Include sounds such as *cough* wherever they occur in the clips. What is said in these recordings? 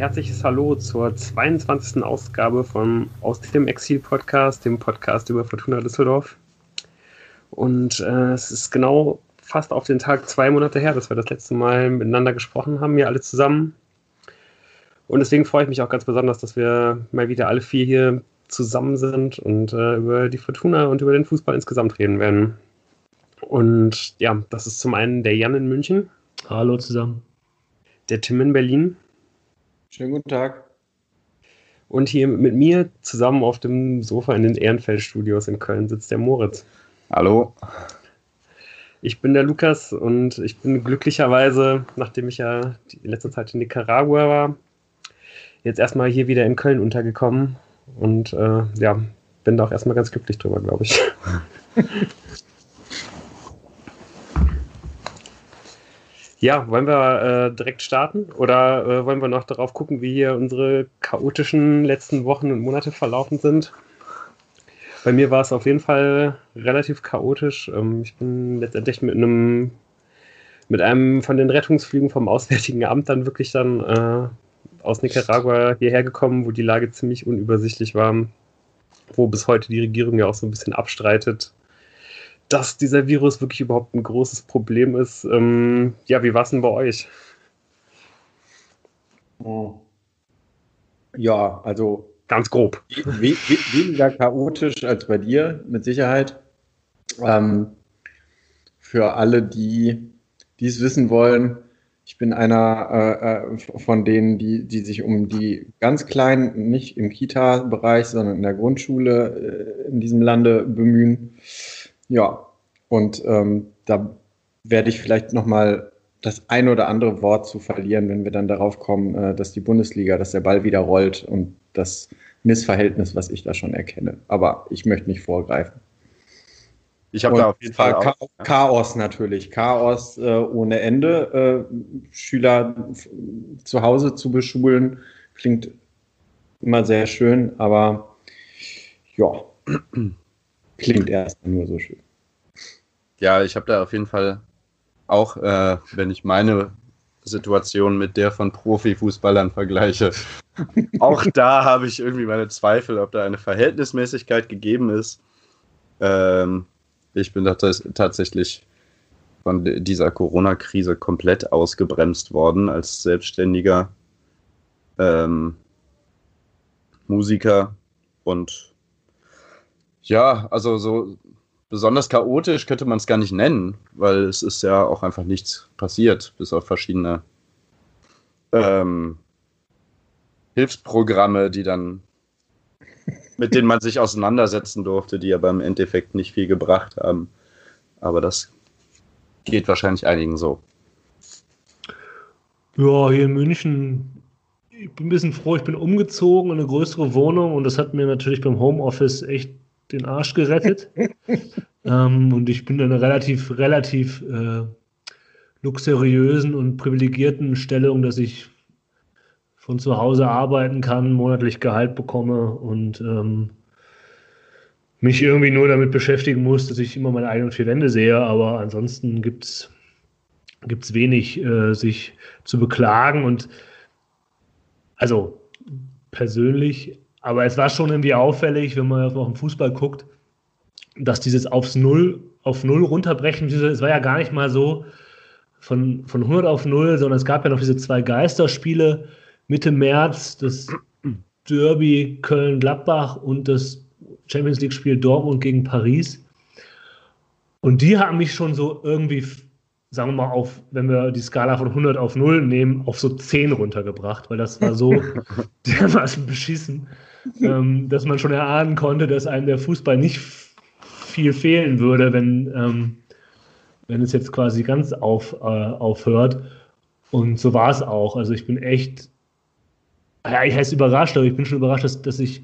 herzliches Hallo zur 22. Ausgabe von Aus dem Exil Podcast, dem Podcast über Fortuna Düsseldorf. Und äh, es ist genau fast auf den Tag zwei Monate her, dass wir das letzte Mal miteinander gesprochen haben, hier alle zusammen. Und deswegen freue ich mich auch ganz besonders, dass wir mal wieder alle vier hier zusammen sind und äh, über die Fortuna und über den Fußball insgesamt reden werden. Und ja, das ist zum einen der Jan in München. Hallo zusammen. Der Tim in Berlin. Schönen guten Tag. Und hier mit mir zusammen auf dem Sofa in den Ehrenfeld-Studios in Köln sitzt der Moritz. Hallo. Ich bin der Lukas und ich bin glücklicherweise, nachdem ich ja die letzte Zeit in Nicaragua war, jetzt erstmal hier wieder in Köln untergekommen und äh, ja, bin da auch erstmal ganz glücklich drüber, glaube ich. *laughs* Ja, wollen wir äh, direkt starten oder äh, wollen wir noch darauf gucken, wie hier unsere chaotischen letzten Wochen und Monate verlaufen sind? Bei mir war es auf jeden Fall relativ chaotisch. Ähm, ich bin letztendlich mit einem mit einem von den Rettungsflügen vom Auswärtigen Amt dann wirklich dann äh, aus Nicaragua hierher gekommen, wo die Lage ziemlich unübersichtlich war, wo bis heute die Regierung ja auch so ein bisschen abstreitet, dass dieser Virus wirklich überhaupt ein großes Problem ist. Ähm, ja, wie war es denn bei euch? Oh. Ja, also ganz grob. We we weniger chaotisch als bei dir, mit Sicherheit. Ähm, für alle, die dies wissen wollen, ich bin einer äh, äh, von denen, die, die sich um die ganz Kleinen, nicht im Kita-Bereich, sondern in der Grundschule äh, in diesem Lande bemühen. Ja, und ähm, da werde ich vielleicht nochmal das ein oder andere Wort zu verlieren, wenn wir dann darauf kommen, äh, dass die Bundesliga, dass der Ball wieder rollt und das Missverhältnis, was ich da schon erkenne. Aber ich möchte nicht vorgreifen. Ich habe da auf jeden Fall Cha Chaos natürlich, Chaos äh, ohne Ende. Äh, Schüler zu Hause zu beschulen klingt immer sehr schön, aber ja, *clears throat* klingt erst nur so schön ja, ich habe da auf jeden Fall auch, äh, wenn ich meine Situation mit der von Profifußballern vergleiche, *laughs* auch da habe ich irgendwie meine Zweifel, ob da eine Verhältnismäßigkeit gegeben ist. Ähm, ich bin tatsächlich von dieser Corona-Krise komplett ausgebremst worden als selbstständiger ähm, Musiker und ja, also so besonders chaotisch könnte man es gar nicht nennen, weil es ist ja auch einfach nichts passiert, bis auf verschiedene ähm, Hilfsprogramme, die dann mit denen man sich auseinandersetzen durfte, die aber im Endeffekt nicht viel gebracht haben. Aber das geht wahrscheinlich einigen so. Ja, hier in München, ich bin ein bisschen froh, ich bin umgezogen in eine größere Wohnung und das hat mir natürlich beim Homeoffice echt den Arsch gerettet. *laughs* ähm, und ich bin in einer relativ, relativ äh, luxuriösen und privilegierten Stellung, dass ich von zu Hause arbeiten kann, monatlich Gehalt bekomme und ähm, mich irgendwie nur damit beschäftigen muss, dass ich immer meine eigenen vier Wände sehe. Aber ansonsten gibt es wenig, äh, sich zu beklagen. Und also persönlich aber es war schon irgendwie auffällig, wenn man auf den Fußball guckt, dass dieses aufs Null, auf Null runterbrechen, es war ja gar nicht mal so von, von 100 auf 0, sondern es gab ja noch diese zwei Geisterspiele Mitte März, das Derby Köln-Gladbach und das Champions League-Spiel Dortmund gegen Paris. Und die haben mich schon so irgendwie sagen wir mal, auf, wenn wir die Skala von 100 auf 0 nehmen, auf so 10 runtergebracht, weil das war so *laughs* dermaßen beschissen, ähm, dass man schon erahnen konnte, dass einem der Fußball nicht viel fehlen würde, wenn, ähm, wenn es jetzt quasi ganz auf, äh, aufhört. Und so war es auch. Also ich bin echt, ja, ich heiße überrascht, aber ich bin schon überrascht, dass, dass ich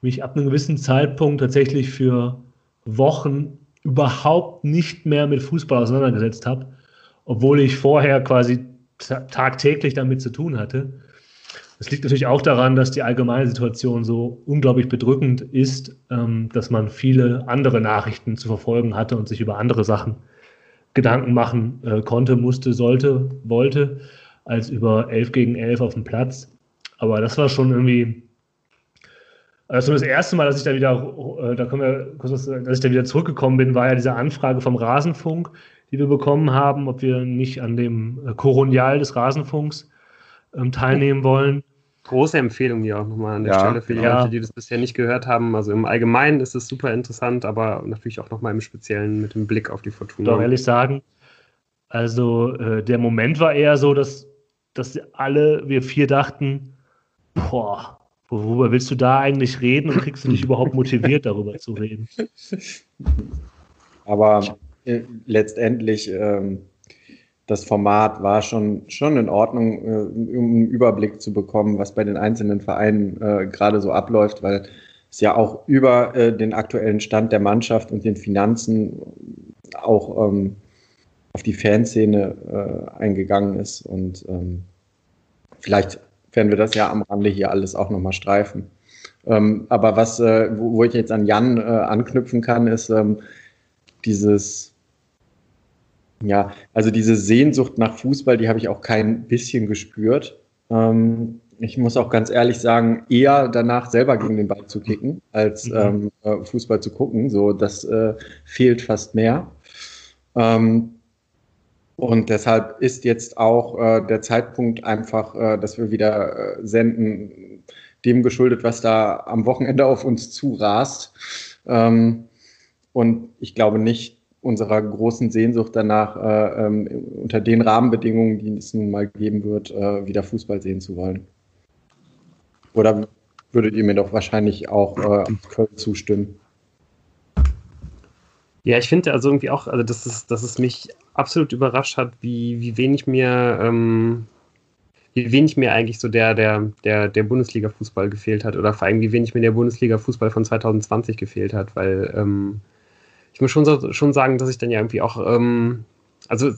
mich ab einem gewissen Zeitpunkt tatsächlich für Wochen überhaupt nicht mehr mit Fußball auseinandergesetzt habe, obwohl ich vorher quasi tagtäglich damit zu tun hatte. Das liegt natürlich auch daran, dass die allgemeine Situation so unglaublich bedrückend ist, ähm, dass man viele andere Nachrichten zu verfolgen hatte und sich über andere Sachen Gedanken machen äh, konnte, musste, sollte, wollte, als über 11 gegen 11 auf dem Platz. Aber das war schon irgendwie. Also das erste Mal, dass ich da wieder, äh, da können wir, dass ich da wieder zurückgekommen bin, war ja diese Anfrage vom Rasenfunk, die wir bekommen haben, ob wir nicht an dem äh, Koronial des Rasenfunks ähm, teilnehmen wollen. Große Empfehlung hier auch nochmal an der Ja, Stelle für die ja. Leute, die das bisher nicht gehört haben. Also im Allgemeinen ist es super interessant, aber natürlich auch nochmal im Speziellen mit dem Blick auf die Fortuna. muss auch ehrlich sagen, also äh, der Moment war eher so, dass, dass alle, wir vier dachten, boah, worüber willst du da eigentlich reden und kriegst du dich überhaupt motiviert, darüber zu reden? *laughs* Aber äh, letztendlich, ähm, das Format war schon, schon in Ordnung, äh, um einen Überblick zu bekommen, was bei den einzelnen Vereinen äh, gerade so abläuft, weil es ja auch über äh, den aktuellen Stand der Mannschaft und den Finanzen auch ähm, auf die Fanszene äh, eingegangen ist. Und ähm, vielleicht werden wir das ja am Rande hier alles auch nochmal streifen. Ähm, aber was, äh, wo, wo ich jetzt an Jan äh, anknüpfen kann, ist ähm, dieses, ja, also diese Sehnsucht nach Fußball, die habe ich auch kein bisschen gespürt. Ähm, ich muss auch ganz ehrlich sagen, eher danach selber gegen den Ball zu kicken, als Mhm. ähm, äh, Fußball zu gucken. So, das äh, fehlt fast mehr. Ähm, und deshalb ist jetzt auch äh, der Zeitpunkt einfach, äh, dass wir wieder äh, senden, dem geschuldet, was da am Wochenende auf uns zurast. Ähm, und ich glaube nicht unserer großen Sehnsucht danach, äh, ähm, unter den Rahmenbedingungen, die es nun mal geben wird, äh, wieder Fußball sehen zu wollen. Oder würdet ihr mir doch wahrscheinlich auch äh, Köln zustimmen? Ja, ich finde also irgendwie auch, also dass es, dass es mich absolut überrascht hat, wie, wie wenig mir, ähm, wie wenig mir eigentlich so der, der, der, der Bundesliga-Fußball gefehlt hat oder vor allem wie wenig mir der Bundesliga-Fußball von 2020 gefehlt hat, weil ähm, ich muss schon, schon sagen, dass ich dann ja irgendwie auch, ähm, also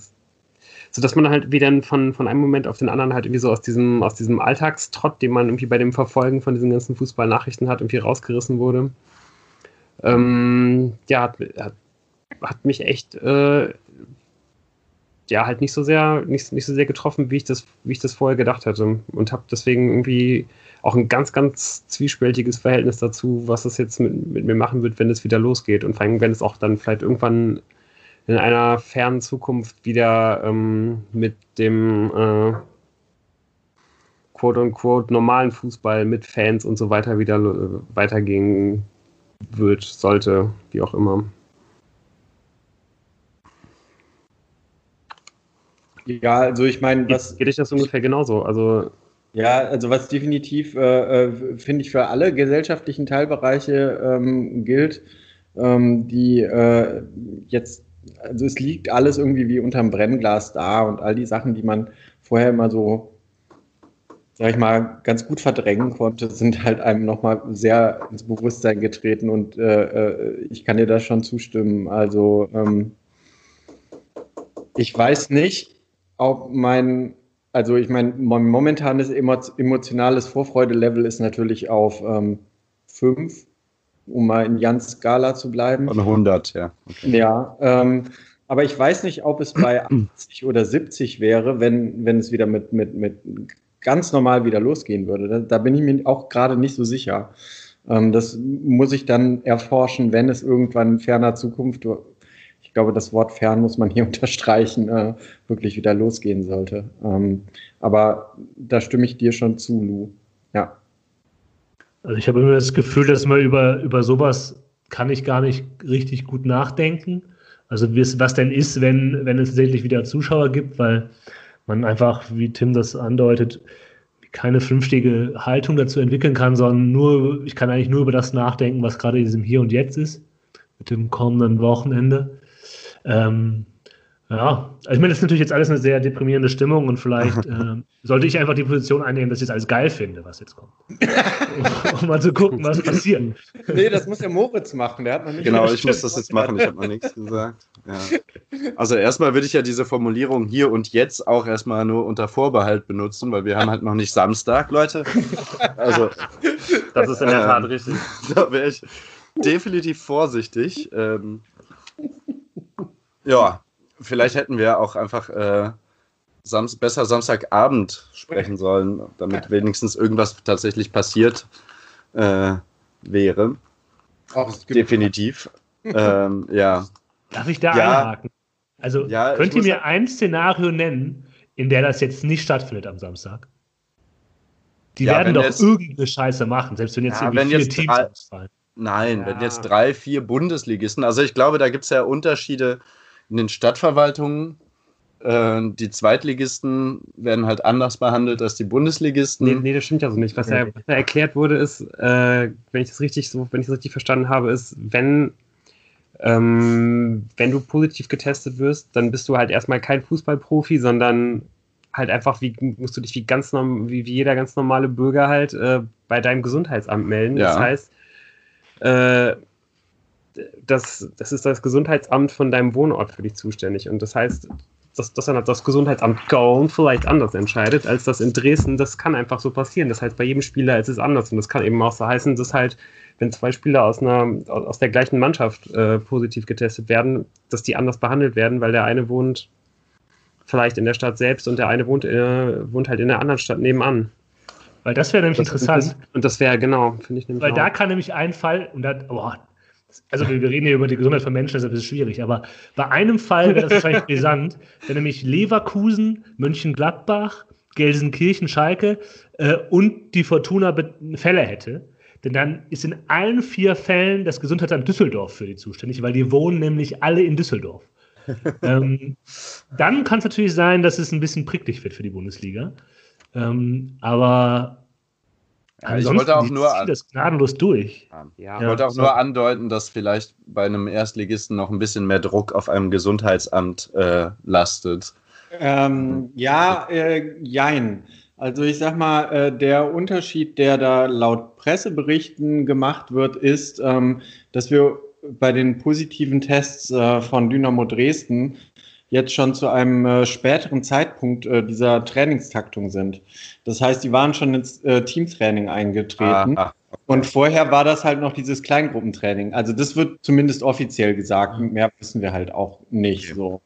so dass man halt wieder von, von einem Moment auf den anderen halt irgendwie so aus diesem, aus diesem Alltagstrott, den man irgendwie bei dem Verfolgen von diesen ganzen Fußballnachrichten hat, irgendwie rausgerissen wurde. Ähm, ja, hat, hat hat mich echt äh, ja halt nicht so sehr nicht, nicht so sehr getroffen, wie ich das wie ich das vorher gedacht hatte und habe deswegen irgendwie auch ein ganz ganz zwiespältiges Verhältnis dazu, was es jetzt mit, mit mir machen wird, wenn es wieder losgeht und vor allem wenn es auch dann vielleicht irgendwann in einer fernen Zukunft wieder ähm, mit dem äh, quote unquote normalen Fußball mit Fans und so weiter wieder äh, weitergehen wird, sollte, wie auch immer. Ja, also ich meine, was. Geht euch das ungefähr genauso? Also, Ja, also was definitiv, äh, äh, finde ich, für alle gesellschaftlichen Teilbereiche ähm, gilt, ähm, die äh, jetzt, also es liegt alles irgendwie wie unterm Brennglas da und all die Sachen, die man vorher immer so, sag ich mal, ganz gut verdrängen konnte, sind halt einem nochmal sehr ins Bewusstsein getreten und äh, äh, ich kann dir da schon zustimmen. Also ähm, ich weiß nicht, ob mein also ich meine, mein momentanes emo emotionales Vorfreude-Level ist natürlich auf 5, ähm, um mal in Jans Skala zu bleiben. Von 100, ja. Okay. Ja, ähm, aber ich weiß nicht, ob es bei 80 oder 70 wäre, wenn, wenn es wieder mit, mit, mit ganz normal wieder losgehen würde. Da, da bin ich mir auch gerade nicht so sicher. Ähm, das muss ich dann erforschen, wenn es irgendwann in ferner Zukunft ich glaube, das Wort fern muss man hier *laughs* unterstreichen, äh, wirklich wieder losgehen sollte. Ähm, aber da stimme ich dir schon zu, Lou. Ja. Also ich habe immer das Gefühl, dass man über, über sowas kann ich gar nicht richtig gut nachdenken. Also was denn ist, wenn, wenn es tatsächlich wieder Zuschauer gibt, weil man einfach, wie Tim das andeutet, keine vernünftige Haltung dazu entwickeln kann, sondern nur, ich kann eigentlich nur über das nachdenken, was gerade in diesem Hier und Jetzt ist, mit dem kommenden Wochenende. Ähm, ja, also ich meine, das ist natürlich jetzt alles eine sehr deprimierende Stimmung und vielleicht *laughs* ähm, sollte ich einfach die Position einnehmen, dass ich jetzt alles geil finde, was jetzt kommt. um, *laughs* um mal zu gucken, was passiert. Nee, das muss ja Moritz machen, der hat noch nicht. Genau, ich muss das jetzt machen, ich habe noch nichts gesagt. Ja. Also erstmal würde ich ja diese Formulierung hier und jetzt auch erstmal nur unter Vorbehalt benutzen, weil wir haben halt noch nicht Samstag, Leute. Also das ist in der Tat äh, richtig. *laughs* Da wäre ich definitiv vorsichtig. Ähm, ja, vielleicht hätten wir auch einfach äh, Sam besser Samstagabend sprechen sollen, damit wenigstens irgendwas tatsächlich passiert äh, wäre. Auch Definitiv. *laughs* ähm, ja. Darf ich da Ja. einhaken? Also Ja, könnt ihr mir ein Szenario nennen, in der das jetzt nicht stattfindet am Samstag? Die Ja, werden doch jetzt- irgendeine Scheiße machen, selbst wenn jetzt Ja, irgendwie wenn vier jetzt Teams drei- ausfallen. Nein, Ja. wenn jetzt drei, vier Bundesligisten, also ich glaube, da gibt es ja Unterschiede in den Stadtverwaltungen. Äh, die Zweitligisten werden halt anders behandelt als die Bundesligisten. Nee, nee, das stimmt ja so nicht. Was ja was ja erklärt wurde, ist, äh, wenn ich das richtig so, wenn ich das richtig verstanden habe, ist, wenn, ähm, wenn du positiv getestet wirst, dann bist du halt erstmal kein Fußballprofi, sondern halt einfach wie musst du dich wie ganz norm, wie, wie jeder ganz normale Bürger halt äh, bei deinem Gesundheitsamt melden. Ja. Das heißt, äh, das, das ist das Gesundheitsamt von deinem Wohnort für dich zuständig. Und das heißt, dass, dass dann das Gesundheitsamt Köln vielleicht anders entscheidet als das in Dresden. Das kann einfach so passieren. Das heißt, bei jedem Spieler ist es anders. Und das kann eben auch so heißen, dass halt, wenn zwei Spieler aus, einer, aus der gleichen Mannschaft äh, positiv getestet werden, dass die anders behandelt werden, weil der eine wohnt vielleicht in der Stadt selbst und der eine wohnt, äh, wohnt halt in der anderen Stadt nebenan. Weil das wäre nämlich Das, interessant. Das, und das wäre, genau, finde ich nämlich Weil auch. da kann nämlich ein Fall, und da, boah, also wir reden hier über die Gesundheit von Menschen, deshalb ist es schwierig, aber bei einem Fall wäre das wahrscheinlich *laughs* brisant, wenn nämlich Leverkusen, Mönchengladbach, Gelsenkirchen, Schalke äh, und die Fortuna Fälle hätte. Denn dann ist in allen vier Fällen das Gesundheitsamt Düsseldorf für die zuständig, weil die wohnen nämlich alle in Düsseldorf. *laughs* ähm, dann kann es natürlich sein, dass es ein bisschen pricklig wird für die Bundesliga. Ähm, aber Ja, ich wollte auch nur das gnadenlos durch. ja, Ich wollte auch so. nur andeuten, dass vielleicht bei einem Erstligisten noch ein bisschen mehr Druck auf einem Gesundheitsamt äh, lastet. Ähm, ja, äh, jein. Also ich sag mal, äh, der Unterschied, der da laut Presseberichten gemacht wird, ist, ähm, dass wir bei den positiven Tests äh, von Dynamo Dresden jetzt schon zu einem äh, späteren Zeitpunkt äh, dieser Trainingstaktung sind. Das heißt, die waren schon ins äh, Teamtraining eingetreten. Ah, Und vorher war das halt noch dieses Kleingruppentraining. Also das wird zumindest offiziell gesagt. Mehr wissen wir halt auch nicht Okay. so.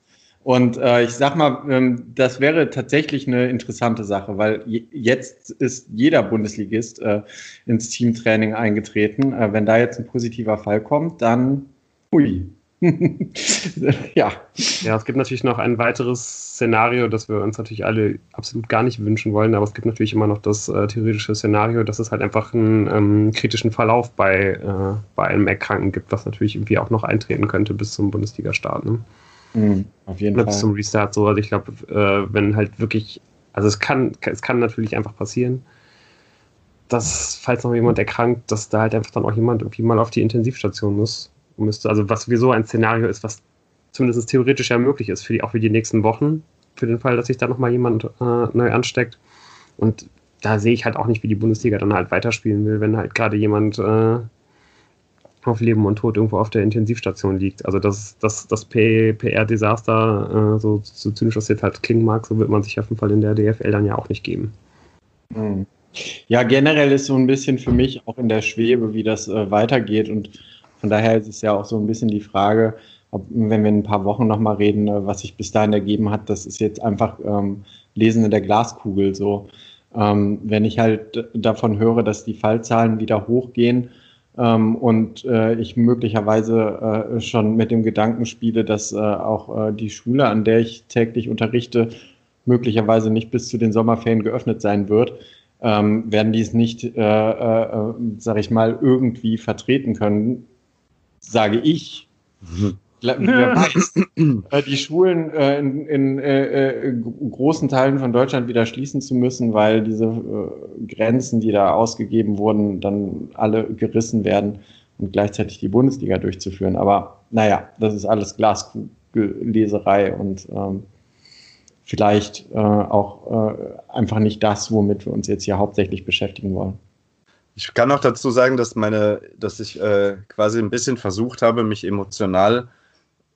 Und äh, ich sag mal, ähm, das wäre tatsächlich eine interessante Sache, weil je, jetzt ist jeder Bundesligist äh, ins Teamtraining eingetreten. Äh, wenn da jetzt ein positiver Fall kommt, dann hui. *laughs* ja. Ja, es gibt natürlich noch ein weiteres Szenario, das wir uns natürlich alle absolut gar nicht wünschen wollen, aber es gibt natürlich immer noch das äh, theoretische Szenario, dass es halt einfach einen ähm, kritischen Verlauf bei, äh, bei einem Erkrankten gibt, was natürlich irgendwie auch noch eintreten könnte bis zum Bundesliga-Start. Ne? Mhm, auf jeden Oder bis Fall. zum Restart so. Also ich glaube, äh, wenn halt wirklich, also es kann, es kann natürlich einfach passieren, dass, falls noch jemand erkrankt, dass da halt einfach dann auch jemand irgendwie mal auf die Intensivstation muss. Müsste. Also was sowieso ein Szenario ist, was zumindest theoretisch ja möglich ist, für die, auch für die nächsten Wochen, für den Fall, dass sich da nochmal jemand äh, neu ansteckt. Und da sehe ich halt auch nicht, wie die Bundesliga dann halt weiterspielen will, wenn halt gerade jemand äh, auf Leben und Tod irgendwo auf der Intensivstation liegt. Also das, das, das PR-Desaster, äh, so, so zynisch das jetzt halt klingen mag, so wird man sich auf jeden Fall in der DFL dann ja auch nicht geben. Mhm. Ja, generell ist so ein bisschen für mich auch in der Schwebe, wie das äh, weitergeht. Und von daher ist es ja auch so ein bisschen die Frage, ob, wenn wir in ein paar Wochen nochmal reden, äh, was sich bis dahin ergeben hat, das ist jetzt einfach ähm, Lesen in der Glaskugel so. Ähm, wenn ich halt davon höre, dass die Fallzahlen wieder hochgehen ähm, und äh, ich möglicherweise äh, schon mit dem Gedanken spiele, dass äh, auch äh, die Schule, an der ich täglich unterrichte, möglicherweise nicht bis zu den Sommerferien geöffnet sein wird, ähm, werden die es nicht, äh, äh, sage ich mal, irgendwie vertreten können, sage ich. Wer weiß, äh, die Schulen äh, in, in äh, äh, großen Teilen von Deutschland wieder schließen zu müssen, weil diese äh, Grenzen, die da ausgegeben wurden, dann alle gerissen werden und gleichzeitig die Bundesliga durchzuführen. Aber naja, das ist alles Glaskugelleserei und ähm, vielleicht auch einfach nicht das, womit wir uns jetzt hier hauptsächlich beschäftigen wollen. Ich kann noch dazu sagen, dass meine, dass ich äh, quasi ein bisschen versucht habe, mich emotional,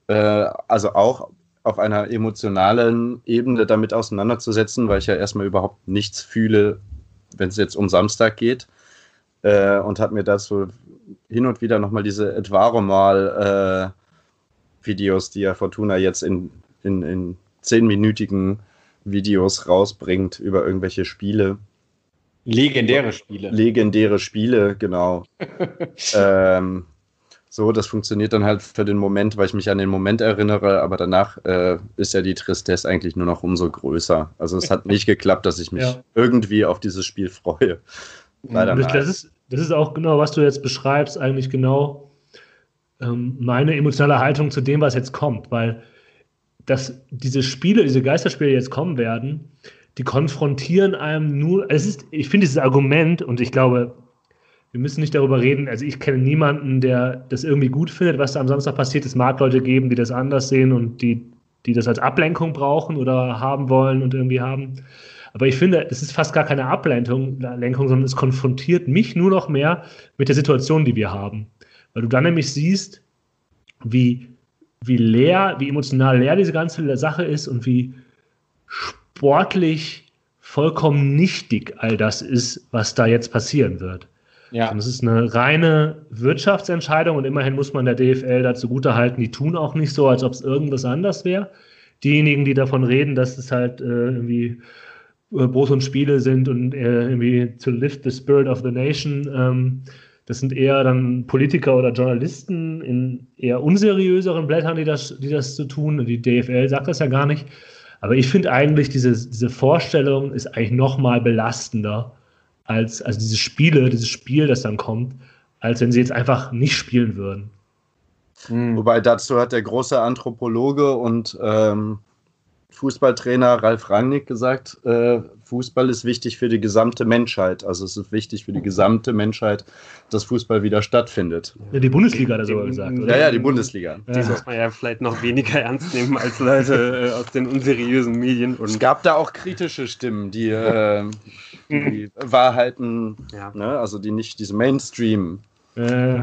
äh, also auch auf einer emotionalen Ebene damit auseinanderzusetzen, weil ich ja erstmal überhaupt nichts fühle, wenn es jetzt um Samstag geht. Äh, und habe mir dazu hin und wieder nochmal diese Edvaro mal äh, Videos, die ja Fortuna jetzt in, in, in zehnminütigen Videos rausbringt über irgendwelche Spiele. Legendäre Spiele. Legendäre Spiele, genau. *laughs* ähm, so, das funktioniert dann halt für den Moment, weil ich mich an den Moment erinnere, aber danach äh, ist ja die Tristesse eigentlich nur noch umso größer. Also es hat *laughs* nicht geklappt, dass ich mich ja. irgendwie auf dieses Spiel freue. Leider das, das, ist, das ist auch genau, was du jetzt beschreibst, eigentlich genau ähm, meine emotionale Haltung zu dem, was jetzt kommt, weil dass diese Spiele, diese Geisterspiele jetzt kommen werden, die konfrontieren einem nur, es ist, ich finde dieses Argument und ich glaube, wir müssen nicht darüber reden, also ich kenne niemanden, der das irgendwie gut findet, was da am Samstag passiert. Es mag Leute geben, die das anders sehen und die, die das als Ablenkung brauchen oder haben wollen und irgendwie haben. Aber ich finde, es ist fast gar keine Ablenkung, sondern es konfrontiert mich nur noch mehr mit der Situation, die wir haben. Weil du dann nämlich siehst, wie, wie leer, wie emotional leer diese ganze Sache ist und wie sportlich vollkommen nichtig all das ist, was da jetzt passieren wird. Ja. Und es ist eine reine Wirtschaftsentscheidung und immerhin muss man der DFL dazu halten, die tun auch nicht so, als ob es irgendwas anders wäre. Diejenigen, die davon reden, dass es halt äh, irgendwie äh, Brot und Spiele sind und äh, irgendwie to lift the spirit of the nation, ähm, das sind eher dann Politiker oder Journalisten in eher unseriöseren Blättern, die das, die das so tun. Die DFL sagt das ja gar nicht. Aber ich finde eigentlich, diese, diese Vorstellung ist eigentlich noch mal belastender als also diese Spiele, dieses Spiel, das dann kommt, als wenn sie jetzt einfach nicht spielen würden. Mhm. Wobei dazu hat der große Anthropologe und ähm, Fußballtrainer Ralf Rangnick gesagt, äh, Fußball ist wichtig für die gesamte Menschheit. Also es ist wichtig für die gesamte Menschheit, dass Fußball wieder stattfindet. Ja, die Bundesliga hat er sogar gesagt. Oder? Ja, ja, die Bundesliga. Die ja. muss man ja vielleicht noch weniger ernst nehmen als Leute äh, aus den unseriösen Medien. Und es gab da auch kritische Stimmen, die, äh, die Wahrheiten, ja. ne, also die nicht diese Mainstream äh,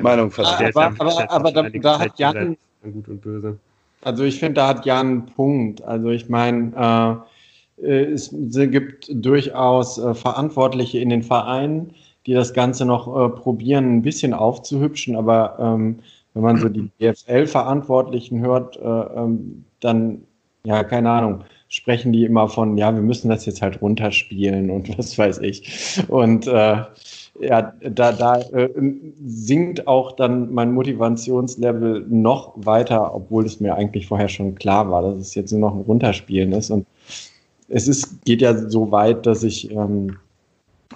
Meinung vertreten. Aber, aber, aber, da, da hat Jan gut und böse. Also ich finde, da hat Jan einen Punkt. Also ich meine, äh es gibt durchaus äh, Verantwortliche in den Vereinen, die das Ganze noch äh, probieren, ein bisschen aufzuhübschen. Aber ähm, wenn man so die *clears throat* DFL-Verantwortlichen hört, äh, ähm, dann, ja, keine Ahnung, sprechen die immer von, ja, wir müssen das jetzt halt runterspielen und *laughs* was weiß ich. Und äh, ja, da, da äh, sinkt auch dann mein Motivationslevel noch weiter, obwohl es mir eigentlich vorher schon klar war, dass es jetzt nur noch ein Runterspielen ist. Und es ist, geht ja so weit, dass ich ähm,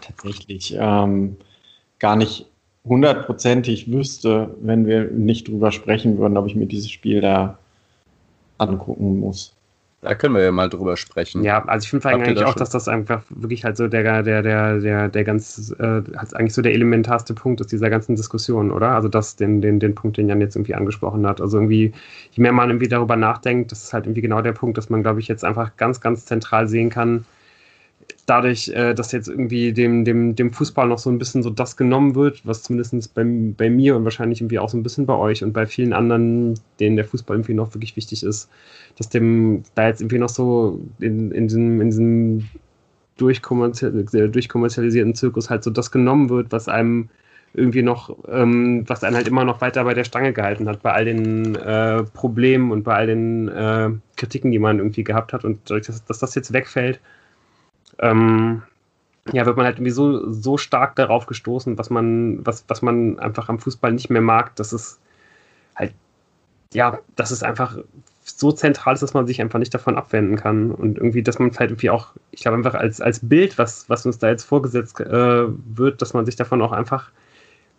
tatsächlich ähm, gar nicht hundertprozentig wüsste, wenn wir nicht drüber sprechen würden, ob ich mir dieses Spiel da angucken muss. Da können wir ja mal drüber sprechen. Ja, also ich finde eigentlich das auch, dass das einfach wirklich halt so der, der, der, der, der ganz, äh, halt eigentlich so der elementarste Punkt ist dieser ganzen Diskussion, oder? Also das, den, den, den Punkt, den Jan jetzt irgendwie angesprochen hat. Also irgendwie, je mehr man irgendwie darüber nachdenkt, das ist halt irgendwie genau der Punkt, dass man, glaube ich, jetzt einfach ganz, ganz zentral sehen kann, dadurch, äh, dass jetzt irgendwie dem, dem, dem Fußball noch so ein bisschen so das genommen wird, was zumindest bei, bei mir und wahrscheinlich irgendwie auch so ein bisschen bei euch und bei vielen anderen, denen der Fußball irgendwie noch wirklich wichtig ist, dass dem da jetzt irgendwie noch so in, in diesem, in diesem durchkommerzialisierten Zirkus halt so das genommen wird, was einem irgendwie noch, ähm, was einen halt immer noch weiter bei der Stange gehalten hat, bei all den äh, Problemen und bei all den äh, Kritiken, die man irgendwie gehabt hat. Und dadurch, dass, dass das jetzt wegfällt, ähm, ja, wird man halt irgendwie so, so stark darauf gestoßen, was man, was, was man einfach am Fußball nicht mehr mag, dass es halt, ja, dass es einfach so zentral ist, dass man sich einfach nicht davon abwenden kann. Und irgendwie, dass man halt irgendwie auch, ich glaube, einfach als, als Bild, was, was uns da jetzt vorgesetzt äh, wird, dass man sich davon auch einfach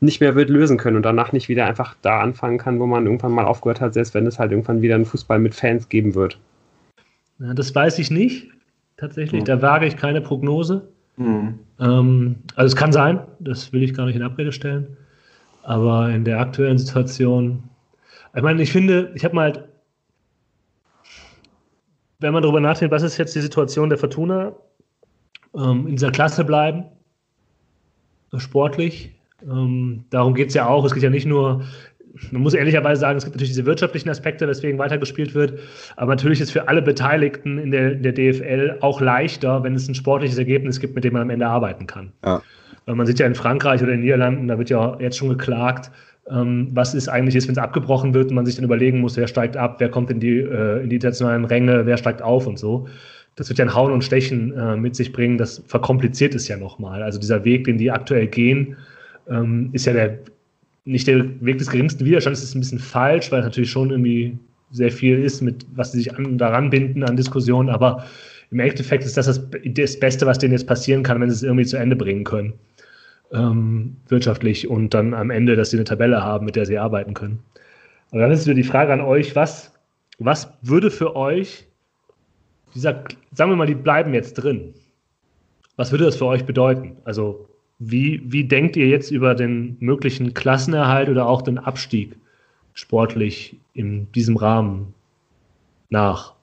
nicht mehr wird lösen können und danach nicht wieder einfach da anfangen kann, wo man irgendwann mal aufgehört hat, selbst wenn es halt irgendwann wieder einen Fußball mit Fans geben wird. Ja, das weiß ich nicht tatsächlich. Mhm. Da wage ich keine Prognose. Mhm. Ähm, also es kann sein, das will ich gar nicht in Abrede stellen. Aber in der aktuellen Situation, ich meine, ich finde, ich habe mal halt, wenn man darüber nachdenkt, was ist jetzt die Situation der Fortuna, ähm, in dieser Klasse bleiben, sportlich. Ähm, darum geht es ja auch. Es geht ja nicht nur man muss ehrlicherweise sagen, es gibt natürlich diese wirtschaftlichen Aspekte, weswegen weitergespielt wird. Aber natürlich ist für alle Beteiligten in der, in der DFL auch leichter, wenn es ein sportliches Ergebnis gibt, mit dem man am Ende arbeiten kann. Ja. Man sieht ja in Frankreich oder in den Niederlanden, da wird ja jetzt schon geklagt, ähm, was ist eigentlich ist, wenn es abgebrochen wird und man sich dann überlegen muss, wer steigt ab, wer kommt in die, äh, in die internationalen Ränge, wer steigt auf und so. das wird ja ein Hauen und Stechen äh, mit sich bringen, das verkompliziert es ja nochmal. Also dieser Weg, den die aktuell gehen, ähm, ist ja der nicht der Weg des geringsten Widerstands, ist ein bisschen falsch, weil es natürlich schon irgendwie sehr viel ist, mit was sie sich an, daran binden an Diskussionen, aber im Endeffekt ist das, das das Beste, was denen jetzt passieren kann, wenn sie es irgendwie zu Ende bringen können. Ähm, wirtschaftlich und dann am Ende, dass sie eine Tabelle haben, mit der sie arbeiten können. Aber dann ist wieder die Frage an euch, was, was würde für euch dieser, sagen wir mal, die bleiben jetzt drin. Was würde das für euch bedeuten? Also, wie, wie denkt ihr jetzt über den möglichen Klassenerhalt oder auch den Abstieg sportlich in diesem Rahmen nach?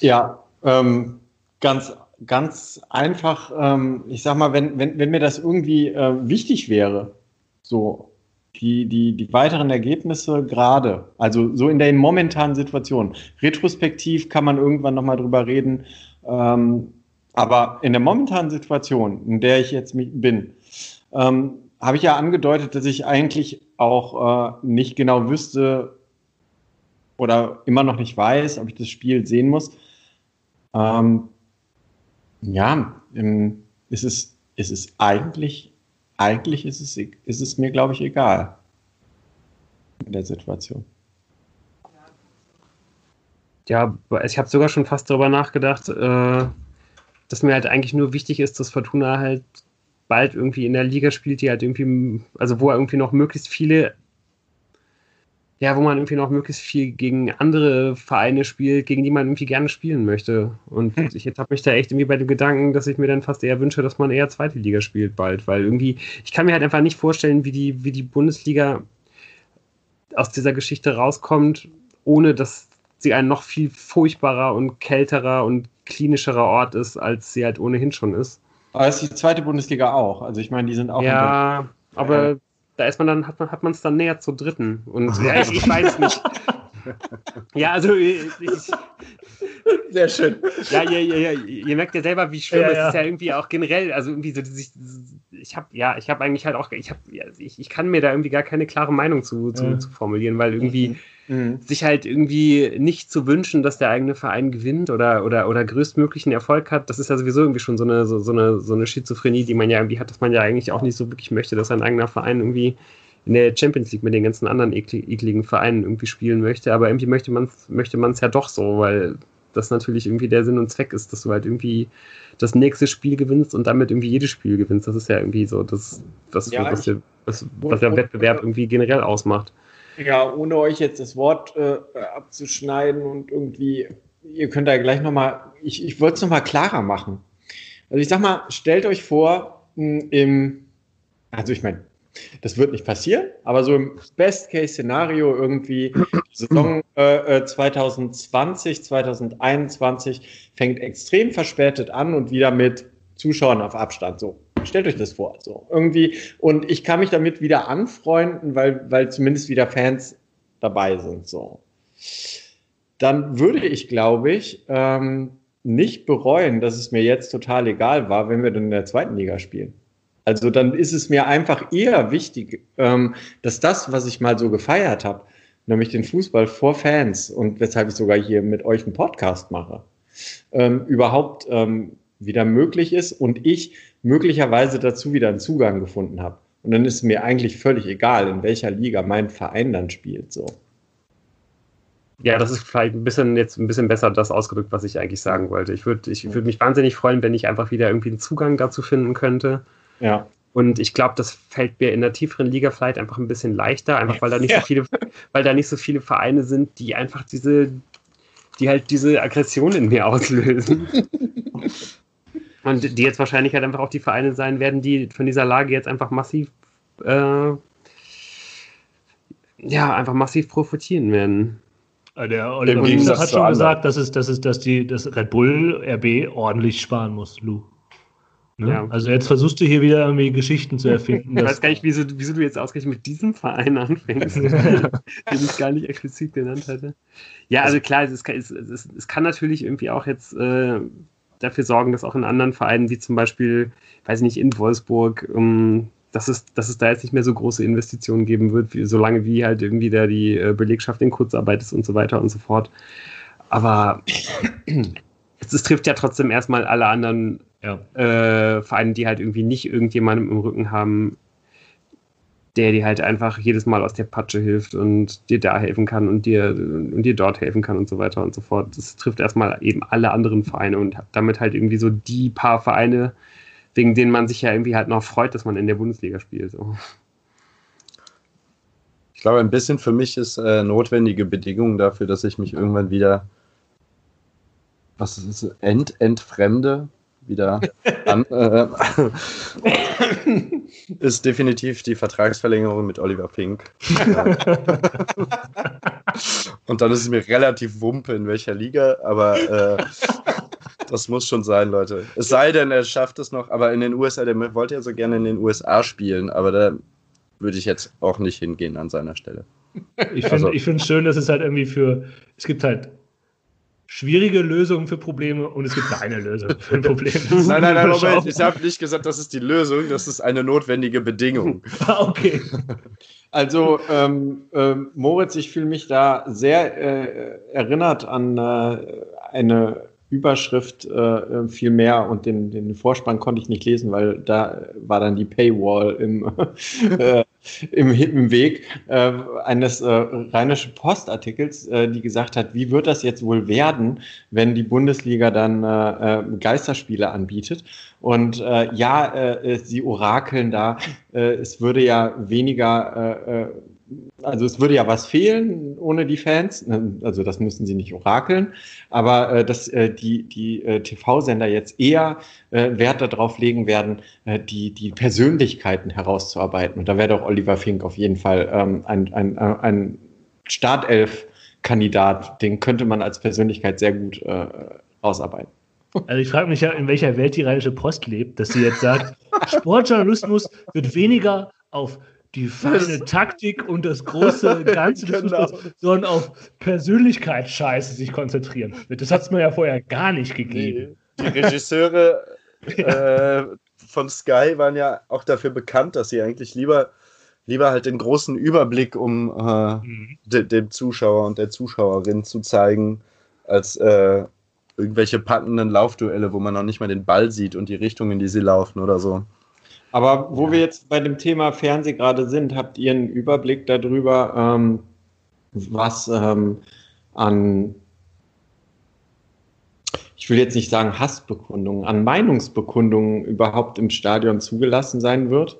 Ja, ähm, ganz, ganz einfach. Ähm, ich sag mal, wenn, wenn, wenn mir das irgendwie äh, wichtig wäre, so die, die, die weiteren Ergebnisse gerade, also so in der momentanen Situation. Retrospektiv kann man irgendwann nochmal drüber reden, ähm, aber in der momentanen Situation, in der ich jetzt bin, ähm, habe ich ja angedeutet, dass ich eigentlich auch äh, nicht genau wüsste oder immer noch nicht weiß, ob ich das Spiel sehen muss. Ähm, ja, ähm, ist es, ist es eigentlich eigentlich ist es, ist es mir, glaube ich, egal in der Situation. Ja, ich habe sogar schon fast darüber nachgedacht, äh, dass mir halt eigentlich nur wichtig ist, dass Fortuna halt bald irgendwie in der Liga spielt, die halt irgendwie, also wo er irgendwie noch möglichst viele ja, wo man irgendwie noch möglichst viel gegen andere Vereine spielt, gegen die man irgendwie gerne spielen möchte. Und hm. ich habe mich da echt irgendwie bei dem Gedanken, dass ich mir dann fast eher wünsche, dass man eher zweite Liga spielt bald, weil irgendwie, ich kann mir halt einfach nicht vorstellen, wie die, wie die Bundesliga aus dieser Geschichte rauskommt, ohne dass sie ein noch viel furchtbarer und kälterer und klinischerer Ort ist, als sie halt ohnehin schon ist. Aber ist die zweite Bundesliga auch. Also ich meine, die sind auch. Ja, aber da ist man dann, hat man hat es dann näher zur dritten. Und *laughs* ja, ich, ich weiß nicht. Ja, also ich, sehr schön. Ja, ihr, ihr, ihr, merkt ja selber, wie schlimm ja, es ja. ist ja irgendwie auch generell, also irgendwie so, ich, ich habe ja, ich habe eigentlich halt auch, ich habe, ich, ich kann mir da irgendwie gar keine klare Meinung zu, zu, ja. zu formulieren, weil irgendwie mhm. Mhm. sich halt irgendwie nicht zu wünschen, dass der eigene Verein gewinnt oder, oder, oder größtmöglichen Erfolg hat, das ist ja sowieso irgendwie schon so eine, so, so, eine, so eine Schizophrenie, die man ja irgendwie hat, dass man ja eigentlich auch nicht so wirklich möchte, dass sein eigener Verein irgendwie in der Champions League mit den ganzen anderen ekligen Vereinen irgendwie spielen möchte, aber irgendwie möchte man es möchte man's ja doch so, weil das natürlich irgendwie der Sinn und Zweck ist, dass du halt irgendwie das nächste Spiel gewinnst und damit irgendwie jedes Spiel gewinnst. Das ist ja irgendwie so das, das ja, was, der, was, was der Wettbewerb irgendwie generell ausmacht. Ja, ohne euch jetzt das Wort äh, abzuschneiden und irgendwie, ihr könnt da gleich nochmal, ich, ich wollte es nochmal klarer machen. Also ich sag mal, stellt euch vor, im, also ich meine, das wird nicht passieren, aber so im Best-Case-Szenario irgendwie, Saison äh, 2020, äh, 2021 fängt extrem verspätet an und wieder mit Zuschauern auf Abstand. So, stellt euch das vor. So, irgendwie. Und ich kann mich damit wieder anfreunden, weil, weil zumindest wieder Fans dabei sind. So. Dann würde ich, glaube ich, ähm, nicht bereuen, dass es mir jetzt total egal war, wenn wir dann in der zweiten Liga spielen. Also dann ist es mir einfach eher wichtig, ähm, dass das, was ich mal so gefeiert habe, nämlich den Fußball vor Fans und weshalb ich sogar hier mit euch einen Podcast mache, ähm, überhaupt ähm, wieder möglich ist und ich möglicherweise dazu wieder einen Zugang gefunden habe. Und dann ist mir eigentlich völlig egal, in welcher Liga mein Verein dann spielt. So. Ja, das ist vielleicht ein bisschen jetzt ein bisschen besser das ausgedrückt, was ich eigentlich sagen wollte. Ich würde ich würd mich wahnsinnig freuen, wenn ich einfach wieder irgendwie einen Zugang dazu finden könnte. Ja. Und ich glaube, das fällt mir in der tieferen Liga vielleicht einfach ein bisschen leichter, einfach weil da nicht ja. so viele, weil da nicht so viele Vereine sind, die einfach diese, die halt diese Aggression in mir auslösen. *laughs* Und die jetzt wahrscheinlich halt einfach auch die Vereine sein werden, die von dieser Lage jetzt einfach massiv, äh, ja, einfach massiv profitieren werden. Äh, der Oliver hat schon gesagt, dass, es, dass, es, dass die dass Red Bull RB ordentlich sparen muss, Lou. Ne? Ja. Also jetzt versuchst du hier wieder irgendwie Geschichten zu erfinden. ich weiß gar nicht, wieso, wieso du jetzt ausgerechnet mit diesem Verein anfängst, *laughs* den ich gar nicht explizit genannt hatte. Ja, also klar, es, es, es, es kann natürlich irgendwie auch jetzt äh, dafür sorgen, dass auch in anderen Vereinen, wie zum Beispiel, weiß ich nicht, in Wolfsburg, ähm, dass, es, dass es da jetzt nicht mehr so große Investitionen geben wird, wie, solange wie halt irgendwie da die äh, Belegschaft in Kurzarbeit ist und so weiter und so fort. Aber es, es trifft ja trotzdem erstmal alle anderen Ja. äh, Vereine, die halt irgendwie nicht irgendjemandem im Rücken haben, der dir halt einfach jedes Mal aus der Patsche hilft und dir da helfen kann und dir, und dir dort helfen kann und so weiter und so fort. Das trifft erstmal eben alle anderen Vereine und damit halt irgendwie so die paar Vereine, wegen denen man sich ja irgendwie halt noch freut, dass man in der Bundesliga spielt. So. Ich glaube, ein bisschen für mich ist äh, notwendige Bedingung dafür, dass ich mich irgendwann wieder, was ist ent, entfremde, wieder an, äh, *laughs* ist definitiv die Vertragsverlängerung mit Oliver Fink. Äh, Und dann ist es mir relativ wumpe, in welcher Liga, aber äh, das muss schon sein, Leute. Es sei denn, er schafft es noch, aber in den USA, der wollte ja so gerne in den USA spielen, aber da würde ich jetzt auch nicht hingehen an seiner Stelle. Ich finde Also- ich finde es schön, dass es halt irgendwie für, es gibt halt schwierige Lösungen für Probleme und es gibt eine Lösung für *laughs* ein Problem. Nein, nein, nein, Moment, ich habe nicht gesagt, das ist die Lösung, das ist eine notwendige Bedingung. *laughs* Ah, okay. Also, ähm, ähm, Moritz, ich fühle mich da sehr äh, erinnert an äh, eine Überschrift äh, viel mehr und den, den Vorspann konnte ich nicht lesen, weil da war dann die Paywall im, *laughs* äh, im, im Weg äh, eines äh, rheinischen Postartikels, äh, die gesagt hat, wie wird das jetzt wohl werden, wenn die Bundesliga dann äh, äh, Geisterspiele anbietet. Und äh, ja, äh, sie orakeln da, äh, es würde ja weniger, äh, äh, also es würde ja was fehlen ohne die Fans. Also das müssen sie nicht orakeln, aber äh, dass äh, die, die äh, TV-Sender jetzt eher äh, Wert darauf legen werden, äh, die, die Persönlichkeiten herauszuarbeiten. Und da wäre doch Oliver Fink auf jeden Fall ähm, ein, ein, äh, ein Startelf-Kandidat. Den könnte man als Persönlichkeit sehr gut äh, rausarbeiten. Also ich frage mich ja, in welcher Welt die Rheinische Post lebt, dass sie jetzt sagt, *laughs* Sportjournalismus wird weniger auf die feine Taktik und das große *laughs* Ganze des Genau. Fußballs, sondern auf Persönlichkeitsscheiße sich konzentrieren. Das hat es mir ja vorher gar nicht gegeben. Die Regisseure *laughs* äh, von Sky waren ja auch dafür bekannt, dass sie eigentlich lieber, lieber halt den großen Überblick um äh, Mhm. de, dem Zuschauer und der Zuschauerin zu zeigen, als äh, irgendwelche packenden Laufduelle, wo man noch nicht mal den Ball sieht und die Richtung, in die sie laufen oder so. Aber wo wir jetzt bei dem Thema Fernseh gerade sind, habt ihr einen Überblick darüber, ähm, was ähm, an, ich will jetzt nicht sagen Hassbekundungen, an Meinungsbekundungen überhaupt im Stadion zugelassen sein wird?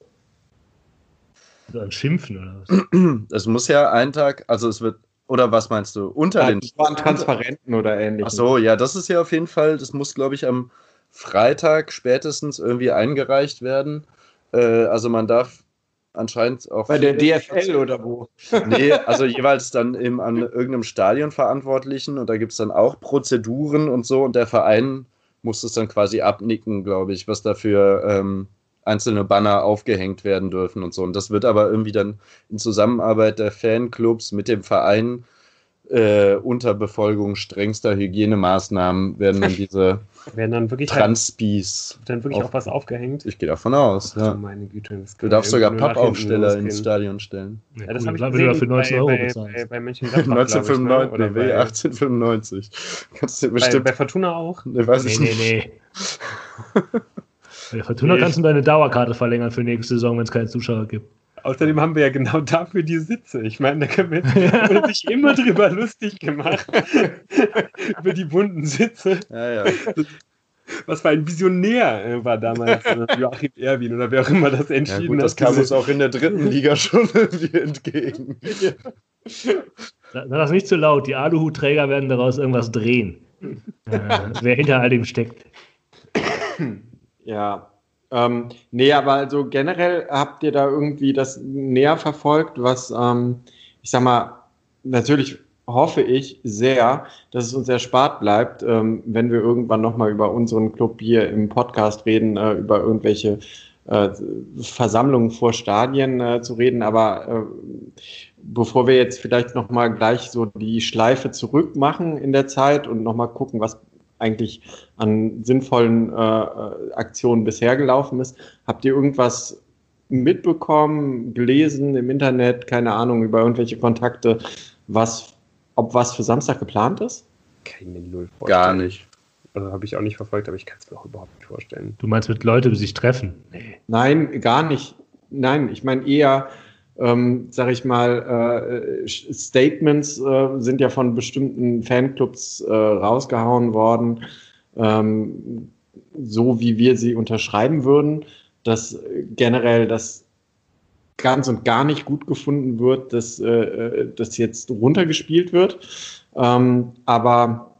So ein Schimpfen oder was? Es muss ja einen Tag, also es wird, oder was meinst du, unter Ja, den waren Transparenten oder ähnliches. Ach so, ja, das ist ja auf jeden Fall, das muss, glaube ich, am Freitag spätestens irgendwie eingereicht werden. Äh, also man darf anscheinend auch. Bei der DFL oder wo? *laughs* Nee, also jeweils dann im, an irgendeinem Stadionverantwortlichen und da gibt es dann auch Prozeduren und so und der Verein muss es dann quasi abnicken, glaube ich, was dafür ähm, einzelne Banner aufgehängt werden dürfen und so. Und das wird aber irgendwie dann in Zusammenarbeit der Fanclubs mit dem Verein äh, unter Befolgung strengster Hygienemaßnahmen werden dann *laughs* diese Werden dann wirklich, halt, Transpis. dann wirklich auf- auch was aufgehängt. Ich gehe davon aus. Ach Ja. du meine Güte. das Du darfst sogar Pappaufsteller ins. Stadion stellen. Ja, das cool, habe ich gesehen für 19 Euro bei, bei, bezahlt. bei, bei glaub ich, 1995, ne? Oder nee, bei, 1895. *laughs* Kannst du bei, bestimmt. bei Fortuna auch. Nee, weiß Nee, ich nee, nicht. nee. *laughs* Bei der Fortuna kannst du deine Dauerkarte verlängern für nächste Saison, wenn es keine Zuschauer gibt. Außerdem haben wir ja genau *laughs* dafür die Sitze. Ich meine, da können wir, wird sich immer drüber lustig gemacht. *laughs* über die bunten Sitze. Ja, ja. Was für ein Visionär äh, war damals äh, Joachim Erwin oder wer auch immer das ja entschieden gut, das hat. kam diese- uns auch in der dritten *laughs* Liga schon irgendwie entgegen. Sag das nicht zu laut. Die Aluhutträger werden daraus irgendwas drehen. Äh, wer hinter all dem steckt. Ja. Ähm, nee, aber also generell habt ihr da irgendwie das näher verfolgt, was, ähm, ich sag mal, natürlich hoffe ich sehr, dass es uns erspart bleibt, ähm, wenn wir irgendwann nochmal über unseren Club hier im Podcast reden, äh, über irgendwelche äh, Versammlungen vor Stadien äh, zu reden. Aber äh, bevor wir jetzt vielleicht nochmal gleich so die Schleife zurück machen in der Zeit und nochmal gucken, was eigentlich an sinnvollen äh, äh, Aktionen bisher gelaufen ist. Habt ihr irgendwas mitbekommen, gelesen im Internet, keine Ahnung, über irgendwelche Kontakte, was, ob was für Samstag geplant ist? Kann ich mir null Gar vorstellen. nicht. Also habe ich auch nicht verfolgt, aber ich kann es mir auch überhaupt nicht vorstellen. Du meinst mit Leuten sich treffen? Nee. Nein, gar nicht. Nein, ich meine eher, ähm, sag ich mal, äh, Statements äh, sind ja von bestimmten Fanclubs äh, rausgehauen worden, ähm, so wie wir sie unterschreiben würden, dass generell das ganz und gar nicht gut gefunden wird, dass äh, das jetzt runtergespielt wird. Ähm, aber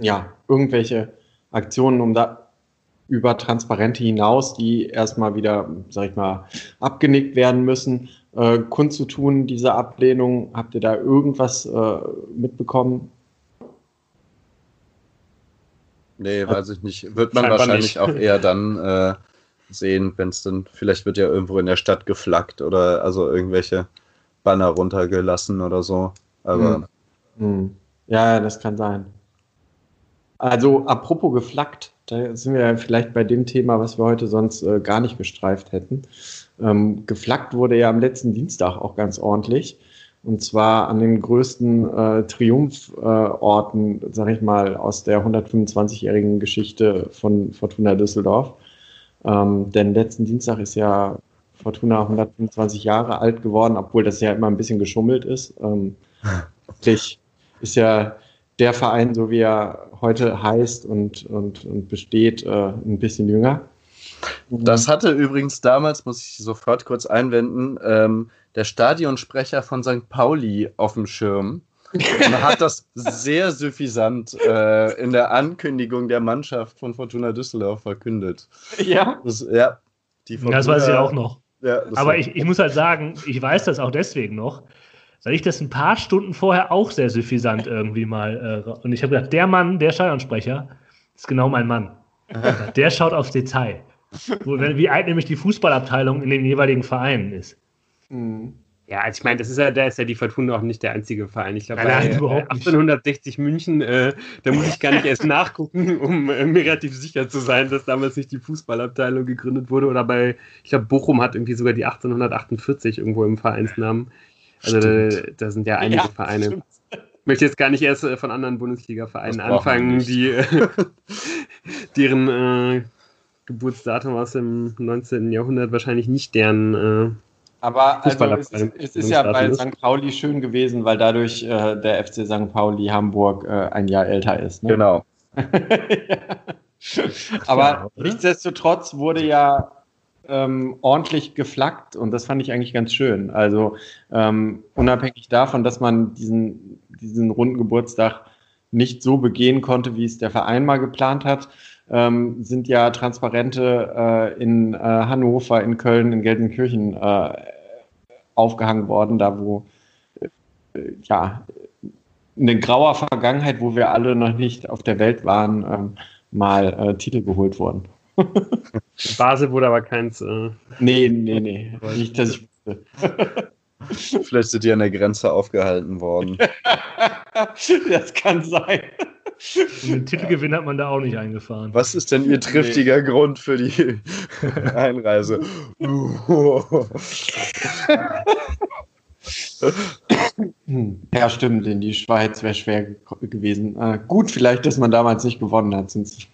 ja, irgendwelche Aktionen, um da über Transparente hinaus, die erstmal wieder, sag ich mal, abgenickt werden müssen, äh, kundzutun, diese Ablehnung. Habt ihr da irgendwas äh, mitbekommen? Nee, weiß ich nicht. Wird man Scheinbar wahrscheinlich nicht. auch *laughs* eher dann äh, sehen, wenn es dann, vielleicht wird ja irgendwo in der Stadt geflaggt oder also irgendwelche Banner runtergelassen oder so. Aber. Hm. Hm. Ja, das kann sein. Also, apropos geflaggt, da sind wir ja vielleicht bei dem Thema, was wir heute sonst äh, gar nicht gestreift hätten. Ähm, geflaggt wurde ja am letzten Dienstag auch ganz ordentlich. Und zwar an den größten äh, Triumph-Orten, äh, sag ich mal, aus der 125-jährigen Geschichte von Fortuna Düsseldorf. Ähm, denn letzten Dienstag ist ja Fortuna 125 Jahre alt geworden, obwohl das ja immer ein bisschen geschummelt ist. Ähm, *laughs* ist ja der Verein, so wie er heute heißt und, und, und besteht, äh, ein bisschen jünger. Das hatte übrigens damals, muss ich sofort kurz einwenden, ähm, der Stadionsprecher von St. Pauli auf dem Schirm. Und hat das sehr suffisant äh, in der Ankündigung der Mannschaft von Fortuna Düsseldorf verkündet. Ja. Das, ja, Fortuna, das weiß ich auch noch. Ja, Aber ich, ich muss halt sagen, ich weiß das auch deswegen noch, weil ich das ein paar Stunden vorher auch sehr suffisant irgendwie mal. Äh, und ich habe gedacht, der Mann, der Stadionsprecher, ist genau mein Mann. *laughs* der schaut aufs Detail. Wo, wie alt nämlich die Fußballabteilung in den jeweiligen Vereinen ist. Mhm. Ja, also ich meine, das ist ja, da ist ja die Fortuna auch nicht der einzige Verein. Ich glaube, bei nein, 1860 München, äh, da muss ich gar nicht erst nachgucken, um äh, mir relativ sicher zu sein, dass damals nicht die Fußballabteilung gegründet wurde. Oder bei, ich glaube, Bochum hat irgendwie sogar die 1848 irgendwo im Vereinsnamen. Also da, da, sind ja einige *laughs* ja, Vereine. Stimmt. Ich möchte jetzt gar nicht erst äh, von anderen Bundesliga-Vereinen anfangen, die äh, *laughs* deren äh, Geburtsdatum aus dem 19. Jahrhundert wahrscheinlich nicht deren äh, aber also es, ist, es ist ja bei St. Pauli schön gewesen, weil dadurch äh, der FC St. Pauli Hamburg äh, ein Jahr älter ist. Ne? Genau. *laughs* Aber ja, nichtsdestotrotz wurde ja ähm, ordentlich geflaggt und das fand ich eigentlich ganz schön. Also ähm, unabhängig davon, dass man diesen, diesen runden Geburtstag nicht so begehen konnte, wie es der Verein mal geplant hat, ähm, sind ja Transparente äh, in äh, Hannover, in Köln, in Gelsenkirchen äh, aufgehangen worden, da wo äh, ja eine graue Vergangenheit, wo wir alle noch nicht auf der Welt waren, ähm, mal äh, Titel geholt wurden. *laughs* Basel wurde aber keins. Äh, nee, nee, nee. Nicht, dass ich *laughs* wusste. Vielleicht sind die an der Grenze aufgehalten worden. *laughs* das kann sein. Und den Titelgewinn hat man da auch nicht eingefahren. Was ist denn Ihr triftiger nee. Grund für die Einreise? ja, stimmt, in die Schweiz wäre schwer gewesen. Äh, gut, vielleicht, dass man damals nicht gewonnen hat. Sonst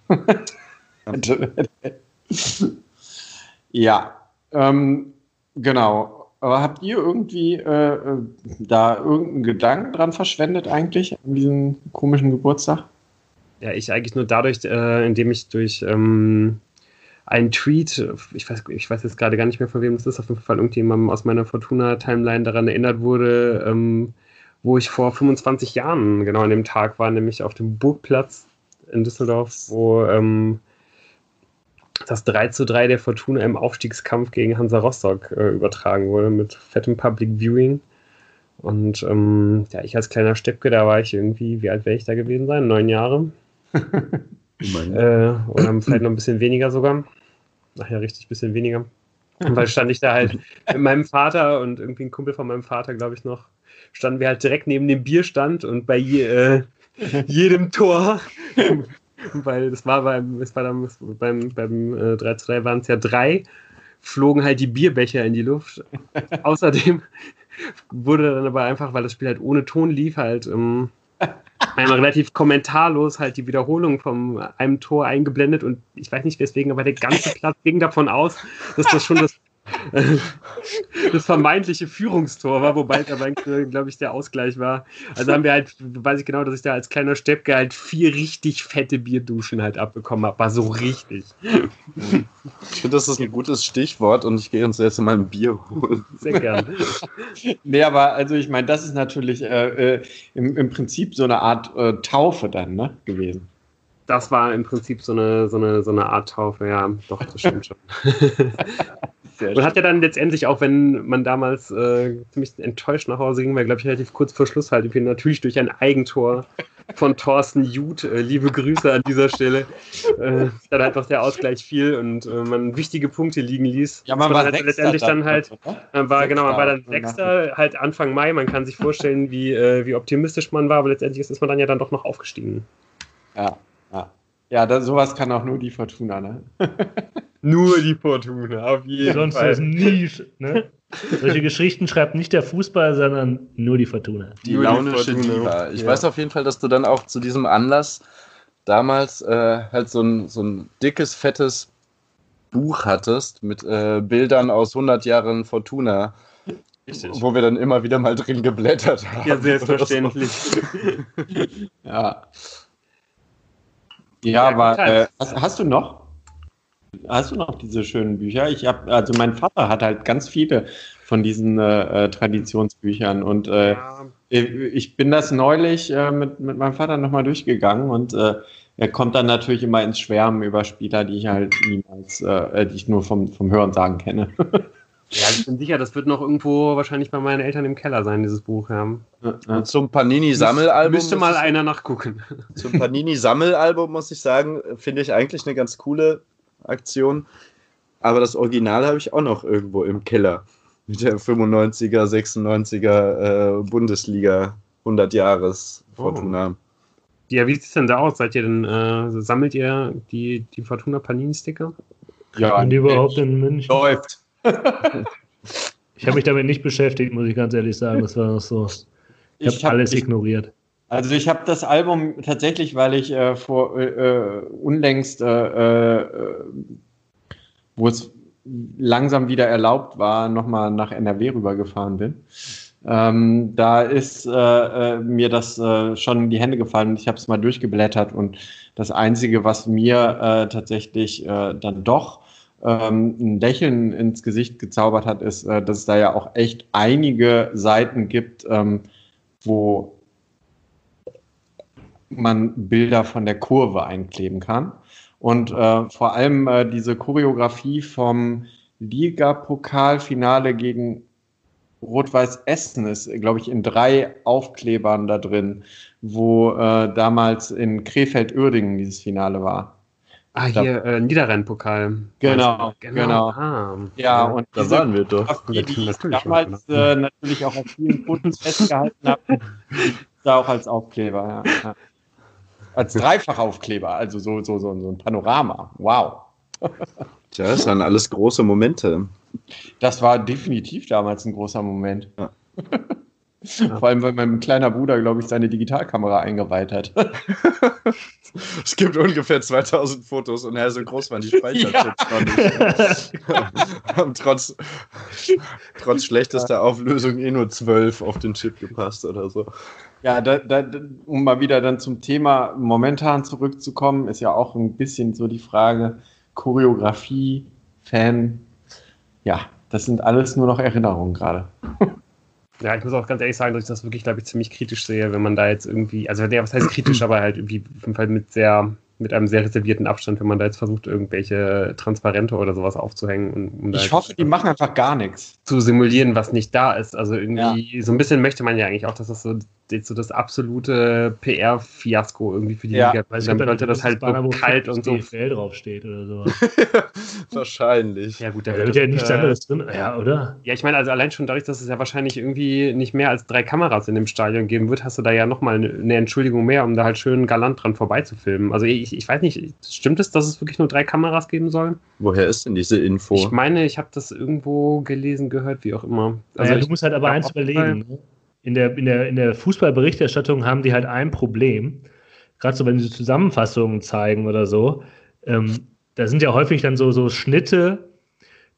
ja, ähm, genau. Aber habt ihr irgendwie äh, äh, da irgendeinen Gedanken dran verschwendet eigentlich an diesem komischen Geburtstag? Ja, ich eigentlich nur dadurch, äh, indem ich durch ähm, einen Tweet, ich weiß, ich weiß jetzt gerade gar nicht mehr, von wem das ist, auf jeden Fall irgendjemandem aus meiner Fortuna-Timeline daran erinnert wurde, ähm, wo ich vor 25 Jahren genau an dem Tag war, nämlich auf dem Burgplatz in Düsseldorf, wo ähm, das 3 zu 3 der Fortuna im Aufstiegskampf gegen Hansa Rostock äh, übertragen wurde mit fettem Public Viewing. Und ähm, ja, ich als kleiner Steppke, da war ich irgendwie, wie alt wäre ich da gewesen sein? Neun Jahre *laughs* äh, oder vielleicht noch ein bisschen weniger sogar. Ach ja, richtig, ein bisschen weniger. Weil stand ich da halt mit meinem Vater und irgendwie ein Kumpel von meinem Vater, glaube ich noch, standen wir halt direkt neben dem Bierstand und bei je, äh, jedem Tor, weil das war beim, das war dann, beim, beim äh, 3 zu 3 waren es ja drei, flogen halt die Bierbecher in die Luft. *laughs* Außerdem wurde dann aber einfach, weil das Spiel halt ohne Ton lief, halt ähm, relativ kommentarlos halt die Wiederholung von einem Tor eingeblendet und ich weiß nicht weswegen, aber der ganze Platz ging davon aus, dass das schon das *laughs* das vermeintliche Führungstor war, wobei es aber, glaube ich, der Ausgleich war. Also haben wir halt, weiß ich genau, dass ich da als kleiner Steppke halt vier richtig fette Bierduschen halt abbekommen habe. War so richtig. Ich finde, das ist ein gutes Stichwort und ich gehe uns jetzt mal ein Bier holen. Sehr gerne. nee, aber also ich meine, das ist natürlich äh, äh, im, im Prinzip so eine Art äh, Taufe dann ne, gewesen. Das war im Prinzip so eine, so eine, so eine Art Taufe, ja, doch, das stimmt schon. *laughs* und hat ja dann letztendlich auch, wenn man damals äh, ziemlich enttäuscht nach Hause ging, weil glaube ich relativ kurz vor Schluss halt natürlich durch ein Eigentor von Thorsten Jud, äh, liebe Grüße an dieser Stelle, äh, dann halt noch der Ausgleich fiel und äh, man wichtige Punkte liegen ließ. Ja, man war halt letztendlich dann halt, äh, war genau, man war dann Sechster, halt Anfang Mai, man kann sich vorstellen, wie, äh, wie optimistisch man war, aber letztendlich ist man dann ja dann doch noch aufgestiegen. Ja, ja. Ja, das, sowas kann auch nur die Fortuna, ne? *laughs* Nur die Fortuna, auf jeden Sonst Fall. Sonst nie. Ne? Solche Geschichten schreibt nicht der Fußball, sondern nur die Fortuna. Die launische Diva. Ich ja. weiß auf jeden Fall, dass du dann auch zu diesem Anlass damals äh, halt so ein, so ein dickes, fettes Buch hattest mit äh, Bildern aus 100 Jahren Fortuna. Richtig. Wo wir dann immer wieder mal drin geblättert haben. *laughs* Ja, selbstverständlich. ja. Ja, aber äh, hast, hast, du noch? Hast du noch diese schönen Bücher? Ich habe, also mein Vater hat halt ganz viele von diesen äh, äh Traditionsbüchern und äh, ja. ich bin das neulich äh, mit, mit meinem Vater nochmal durchgegangen und äh, er kommt dann natürlich immer ins Schwärmen über Spieler, die ich halt niemals, äh, die ich nur vom, vom Hören sagen kenne. *laughs* Ja, ich bin sicher, das wird noch irgendwo wahrscheinlich bei meinen Eltern im Keller sein, dieses Buch. Ja. Und zum Panini-Sammelalbum. Müsste mal einer nachgucken. *laughs* Zum Panini-Sammelalbum muss ich sagen, finde ich eigentlich eine ganz coole Aktion. Aber das Original habe ich auch noch irgendwo im Keller. Mit der 95er, 96er äh, Bundesliga 100 Jahres Fortuna. Oh. Ja, wie sieht es denn da aus? Seid ihr denn, äh, sammelt ihr die, die Fortuna Panini-Sticker? Ja, und die überhaupt in München? Läuft. *laughs* ich habe mich damit nicht beschäftigt, muss ich ganz ehrlich sagen. Das war noch so. Ich, habe alles ich, ignoriert. Also ich habe das Album tatsächlich, weil ich äh, vor äh, äh unlängst, äh, äh, wo es langsam wieder erlaubt war, nochmal nach NRW rübergefahren bin. Ähm, da ist äh, mir das schon in die Hände gefallen. Ich habe es mal durchgeblättert und das Einzige, was mir tatsächlich dann doch ähm, ein Lächeln ins Gesicht gezaubert hat, ist, äh, dass es da ja auch echt einige Seiten gibt, ähm, wo man Bilder von der Kurve einkleben kann. Und äh, vor allem äh, diese Choreografie vom Liga-Pokalfinale gegen Rot-Weiß Essen ist, glaube ich, in drei Aufklebern da drin, wo damals in Krefeld-Uerdingen dieses Finale war. Ah, hier äh, Niederrhein-Pokal. Genau, genau. genau. Ah, ja, und da waren wir doch. Die, die ich damals äh, natürlich auch auf vielen Fotos festgehalten habe, *laughs* da auch als Aufkleber. Ja, ja. Als Dreifachaufkleber, also so, so, so, so ein Panorama. Wow. *laughs* Tja, das waren alles große Momente. Das war definitiv damals ein großer Moment. Ja. *laughs* Vor allem, weil mein kleiner Bruder, glaube ich, seine Digitalkamera eingeweiht hat. *laughs* es gibt ungefähr 2000 Fotos und ja, so groß waren die Speicherchips ja. nicht. *laughs* Haben trotz, trotz schlechtester. Auflösung eh nur 12 auf den Chip gepasst oder so. Ja, da, da, um mal wieder dann zum Thema momentan zurückzukommen, ist ja auch ein bisschen so die Frage Choreografie, Fan. Ja, das sind alles nur noch Erinnerungen gerade. Ja, ich muss auch ganz ehrlich sagen, dass ich das wirklich, glaube ich, ziemlich kritisch sehe, wenn man da jetzt irgendwie, also ja, was heißt kritisch, *clears throat* aber halt irgendwie auf jeden Fall mit sehr mit einem sehr reservierten Abstand, wenn man da jetzt versucht, irgendwelche Transparente oder sowas aufzuhängen. Und, um ich hoffe, die machen einfach gar nichts. Zu simulieren, was nicht da ist. Also irgendwie, ja. so ein bisschen möchte man ja eigentlich auch, dass das so, so das absolute PR-Fiasko irgendwie für die ja. Liga weil dann sollte das halt so kalt und so. DFL draufsteht oder so. *laughs* wahrscheinlich. Ja, gut, da wird ja nichts äh, anderes drin, ja, oder? Ja, ich meine, also allein schon dadurch, dass es ja wahrscheinlich irgendwie nicht mehr als drei Kameras in dem Stadion geben wird, hast du da ja nochmal eine Entschuldigung mehr, um da halt schön galant dran vorbeizufilmen. Also ich, ich weiß nicht, stimmt es, dass es wirklich nur drei Kameras geben soll? Woher ist denn diese Info? Ich meine, ich habe das irgendwo gelesen, gehört, wie auch immer. Also naja, du musst halt aber eins überlegen. Ne? In der, in der, in der Fußballberichterstattung haben die halt ein Problem. Gerade so, wenn sie Zusammenfassungen zeigen oder so, ähm, da sind ja häufig dann so, so Schnitte,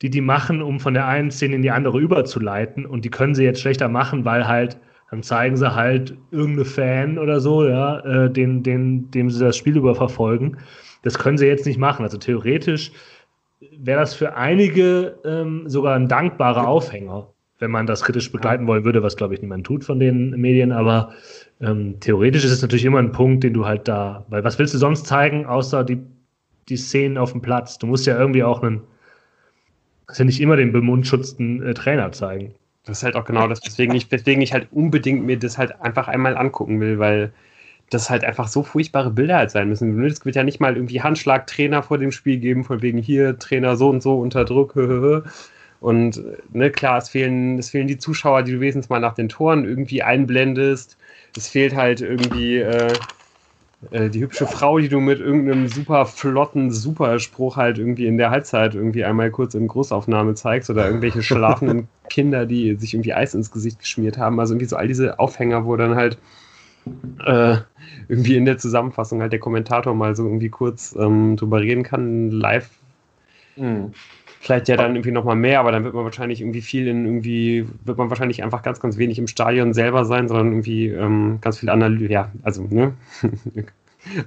die die machen, um von der einen Szene in die andere überzuleiten. Und die können sie jetzt schlechter machen, weil halt, dann zeigen sie halt irgendeine Fan oder so, ja, äh, den, den, dem sie das Spiel überverfolgen. Das können sie jetzt nicht machen. Also theoretisch wäre das für einige ähm, sogar ein dankbarer Aufhänger, wenn man das kritisch begleiten wollen würde, was glaube ich niemand tut von den Medien, aber ähm, theoretisch ist es natürlich immer ein Punkt, den du halt da, weil was willst du sonst zeigen, außer die, die Szenen auf dem Platz? Du musst ja irgendwie auch einen, kannst ja nicht immer den bemundschutzten äh, Trainer zeigen. Das ist halt auch genau das, weswegen ich, weswegen ich halt unbedingt mir das halt einfach einmal angucken will, weil das halt einfach so furchtbare Bilder halt sein müssen. Es wird ja nicht mal irgendwie Handschlagtrainer vor dem Spiel geben, von wegen hier Trainer so und so unter Druck. *laughs* Und ne, klar, es fehlen, es fehlen die Zuschauer, die du wenigstens mal nach den Toren irgendwie einblendest. Es fehlt halt irgendwie äh, äh, die hübsche Frau, die du mit irgendeinem super flotten Superspruch halt irgendwie in der Halbzeit irgendwie einmal kurz in Großaufnahme zeigst oder irgendwelche *laughs* schlafenden Kinder, die sich irgendwie Eis ins Gesicht geschmiert haben. Also irgendwie so all diese Aufhänger, wo dann halt äh, irgendwie in der Zusammenfassung halt der Kommentator mal so irgendwie kurz ähm, drüber reden kann, live. Mhm. Vielleicht ja dann irgendwie nochmal mehr, aber dann wird man wahrscheinlich irgendwie viel in irgendwie, wird man wahrscheinlich einfach ganz, ganz wenig im Stadion selber sein, sondern irgendwie ähm, ganz viel Analyse, ja, also, ne? *laughs*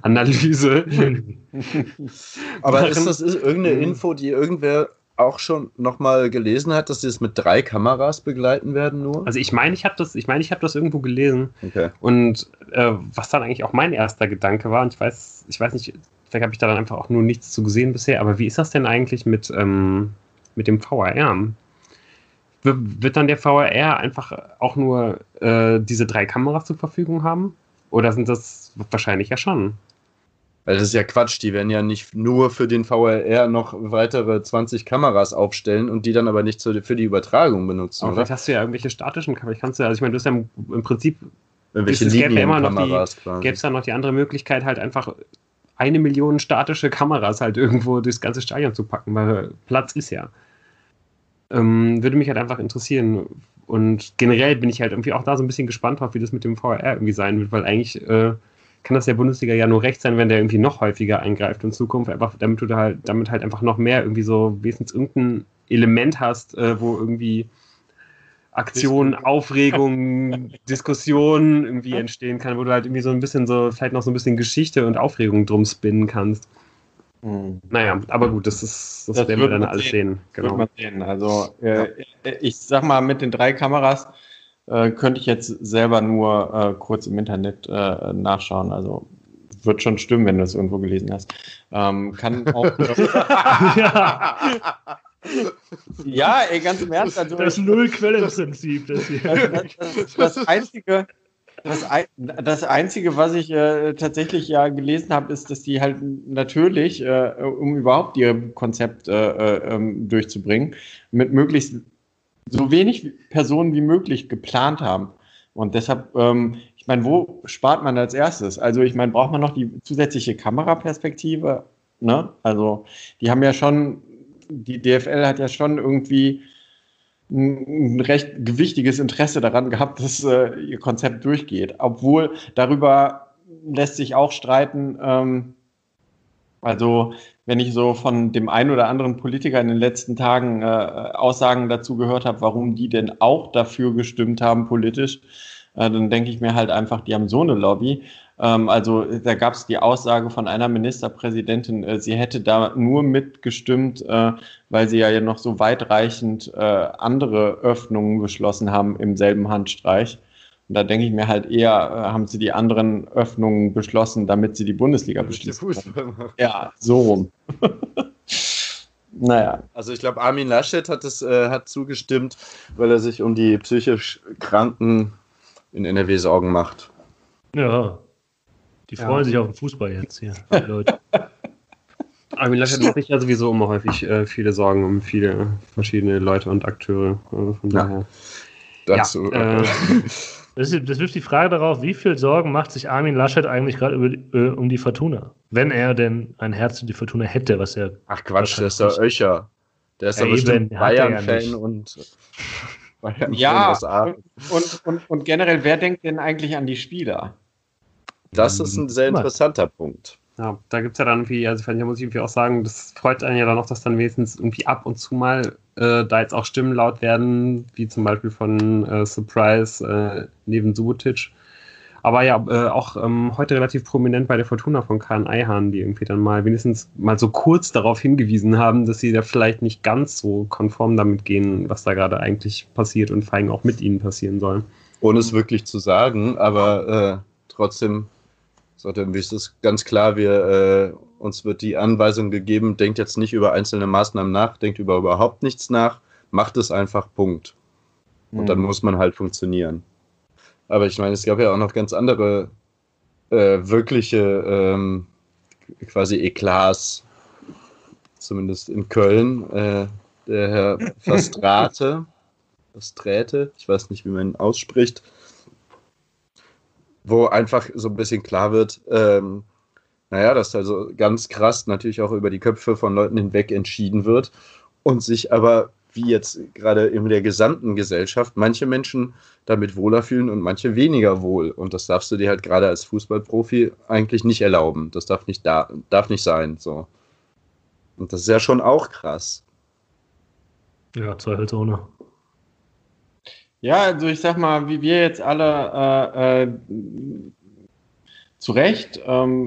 Analyse. *laughs* aber ist das ist irgendeine mhm. Info, die irgendwer auch schon nochmal gelesen hat, dass sie es mit drei Kameras begleiten werden nur? Also ich meine, ich habe das, ich meine, ich habe das irgendwo gelesen. Okay. Und äh, was dann eigentlich auch mein erster Gedanke war, und ich weiß, ich weiß nicht, vielleicht habe ich da dann einfach auch nur nichts zu gesehen bisher, aber wie ist das denn eigentlich mit, ähm, mit dem VRR? Wird dann der VRR einfach auch nur äh, diese drei Kameras zur Verfügung haben? Oder sind das wahrscheinlich ja schon? Weil das ist ja Quatsch, die werden ja nicht nur für den VRR noch weitere 20 Kameras aufstellen und die dann aber nicht für die Übertragung benutzen. Aber vielleicht hast du ja irgendwelche statischen Kameras. Kannst du, also ich meine, du hast ja im Prinzip irgendwelche es gäbe ja immer noch die, gäbe es dann noch die andere Möglichkeit, halt einfach eine Million statische Kameras halt irgendwo durchs ganze Stadion zu packen, weil Platz ist ja. Ähm, würde mich halt einfach interessieren. Und generell bin ich halt irgendwie auch da so ein bisschen gespannt drauf, wie das mit dem VRR irgendwie sein wird, weil eigentlich äh, kann das der Bundesliga ja nur recht sein, wenn der irgendwie noch häufiger eingreift in Zukunft, einfach damit du da halt, damit halt einfach noch mehr irgendwie so wenigstens irgendein Element hast, äh, wo irgendwie Aktion, Aufregung, *laughs* Diskussion irgendwie entstehen kann, wo du halt irgendwie so ein bisschen so, vielleicht noch so ein bisschen Geschichte und Aufregung drum spinnen kannst. Mhm. Naja, aber gut, das ist, das, das werden wir dann alles sehen. sehen. Genau. Sehen. Also, äh, ich sag mal, mit den drei Kameras äh, könnte ich jetzt selber nur äh, kurz im Internet äh, nachschauen. Also wird schon stimmen, wenn du es irgendwo gelesen hast. Ähm, kann *laughs* auch. *laughs* ja. Ja, ey, ganz im Ernst. Also, das Null-Quellen-Prinzip. Das, das, das, das, einzige. Das, das Einzige, was ich äh, tatsächlich ja gelesen habe, ist, dass die halt natürlich, äh, um überhaupt ihr Konzept äh, äh ähm, durchzubringen, mit möglichst so wenig Personen wie möglich geplant haben. Und deshalb, ähm, ich meine, wo spart man als erstes? Also ich meine, braucht man noch die zusätzliche Kameraperspektive? Ne? Also die haben ja schon, die DFL hat ja schon irgendwie ein recht gewichtiges Interesse daran gehabt, dass äh, ihr Konzept durchgeht. Obwohl darüber lässt sich auch streiten, ähm, also wenn ich so von dem einen oder anderen Politiker in den letzten Tagen äh, Aussagen dazu gehört habe, warum die denn auch dafür gestimmt haben politisch, äh, dann denke ich mir halt einfach, die haben so eine Lobby. Ähm, also da gab es die Aussage von einer Ministerpräsidentin, äh, sie hätte da nur mitgestimmt, äh, weil sie ja noch so weitreichend äh, andere Öffnungen beschlossen haben im selben Handstreich. Und da denke ich mir halt eher, haben sie die anderen Öffnungen beschlossen, damit sie die Bundesliga beschließen. Ja, so rum. *laughs* naja. Also ich glaube, Armin Laschet hat es äh, hat zugestimmt, weil er sich um die psychisch Kranken in NRW Sorgen macht. Ja. Die freuen ja. sich auf den Fußball jetzt hier, *laughs* Leute. Armin Laschet macht sich ja sowieso immer häufig äh, viele Sorgen um viele verschiedene Leute und Akteure. Also von daher. Dazu. Ja, äh, *laughs* Das, ist, das wirft die Frage darauf, wie viel Sorgen macht sich Armin Laschet eigentlich gerade äh, um die Fortuna? Wenn er denn ein Herz für die Fortuna hätte, was er. Ach Quatsch, der ist der Öcher. Der ist ja, ja bestimmt Bayern-Fan ja und. Bayern ja, und, und, und, und, generell, wer denkt denn eigentlich an die Spieler? Das ist ein sehr interessanter Punkt. Ja, da gibt es ja dann irgendwie, also da muss ich irgendwie auch sagen, das freut einen ja dann auch, dass dann wenigstens irgendwie ab und zu mal äh, da jetzt auch Stimmen laut werden, wie zum Beispiel von äh, Surprise äh, neben Subotic. Aber ja, äh, auch ähm, heute relativ prominent bei der Fortuna von Kahn Eihahn, die irgendwie dann mal wenigstens mal so kurz darauf hingewiesen haben, dass sie da vielleicht nicht ganz so konform damit gehen, was da gerade eigentlich passiert und vor allem auch mit ihnen passieren soll. Ohne es wirklich zu sagen, aber äh, trotzdem Er, es ist ganz klar, wir, äh, uns wird die Anweisung gegeben, denkt jetzt nicht über einzelne Maßnahmen nach, denkt über überhaupt nichts nach, macht es einfach, Punkt. Und mhm. dann muss man halt funktionieren. Aber ich meine, es gab ja auch noch ganz andere äh, wirkliche ähm, quasi Eklats, zumindest in Köln. Äh, der Herr *laughs* Fastrate, Fastrate, ich weiß nicht, wie man ihn ausspricht, wo einfach so ein bisschen klar wird, ähm, naja, dass also ganz krass natürlich auch über die Köpfe von Leuten hinweg entschieden wird und sich aber, wie jetzt gerade in der gesamten Gesellschaft, manche Menschen damit wohler fühlen und manche weniger wohl. Und das darfst du dir halt gerade als Fußballprofi eigentlich nicht erlauben. Das darf nicht, da, darf nicht sein. So. Und das ist ja schon auch krass. Ja, zweifelsohne. Ja, also ich sag mal, wie wir jetzt alle äh, äh, zu Recht, ähm,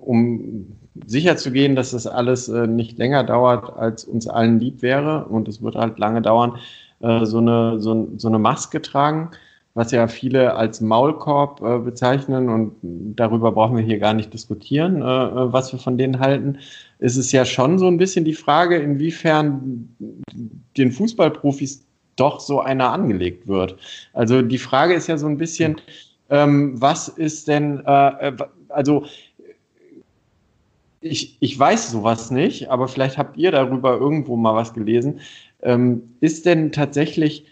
um sicher zu gehen, dass das alles äh, nicht länger dauert, als uns allen lieb wäre, und es wird halt lange dauern, äh, so, eine, so, so eine Maske tragen, was ja viele als Maulkorb äh, bezeichnen, und darüber brauchen wir hier gar nicht diskutieren, äh, was wir von denen halten. Es ist ja schon so ein bisschen die Frage, inwiefern den Fußballprofis doch so einer angelegt wird. Also die Frage ist ja so ein bisschen, ähm, was ist denn, äh, äh, also ich, ich weiß sowas nicht, aber vielleicht habt ihr darüber irgendwo mal was gelesen. Ähm, ist denn tatsächlich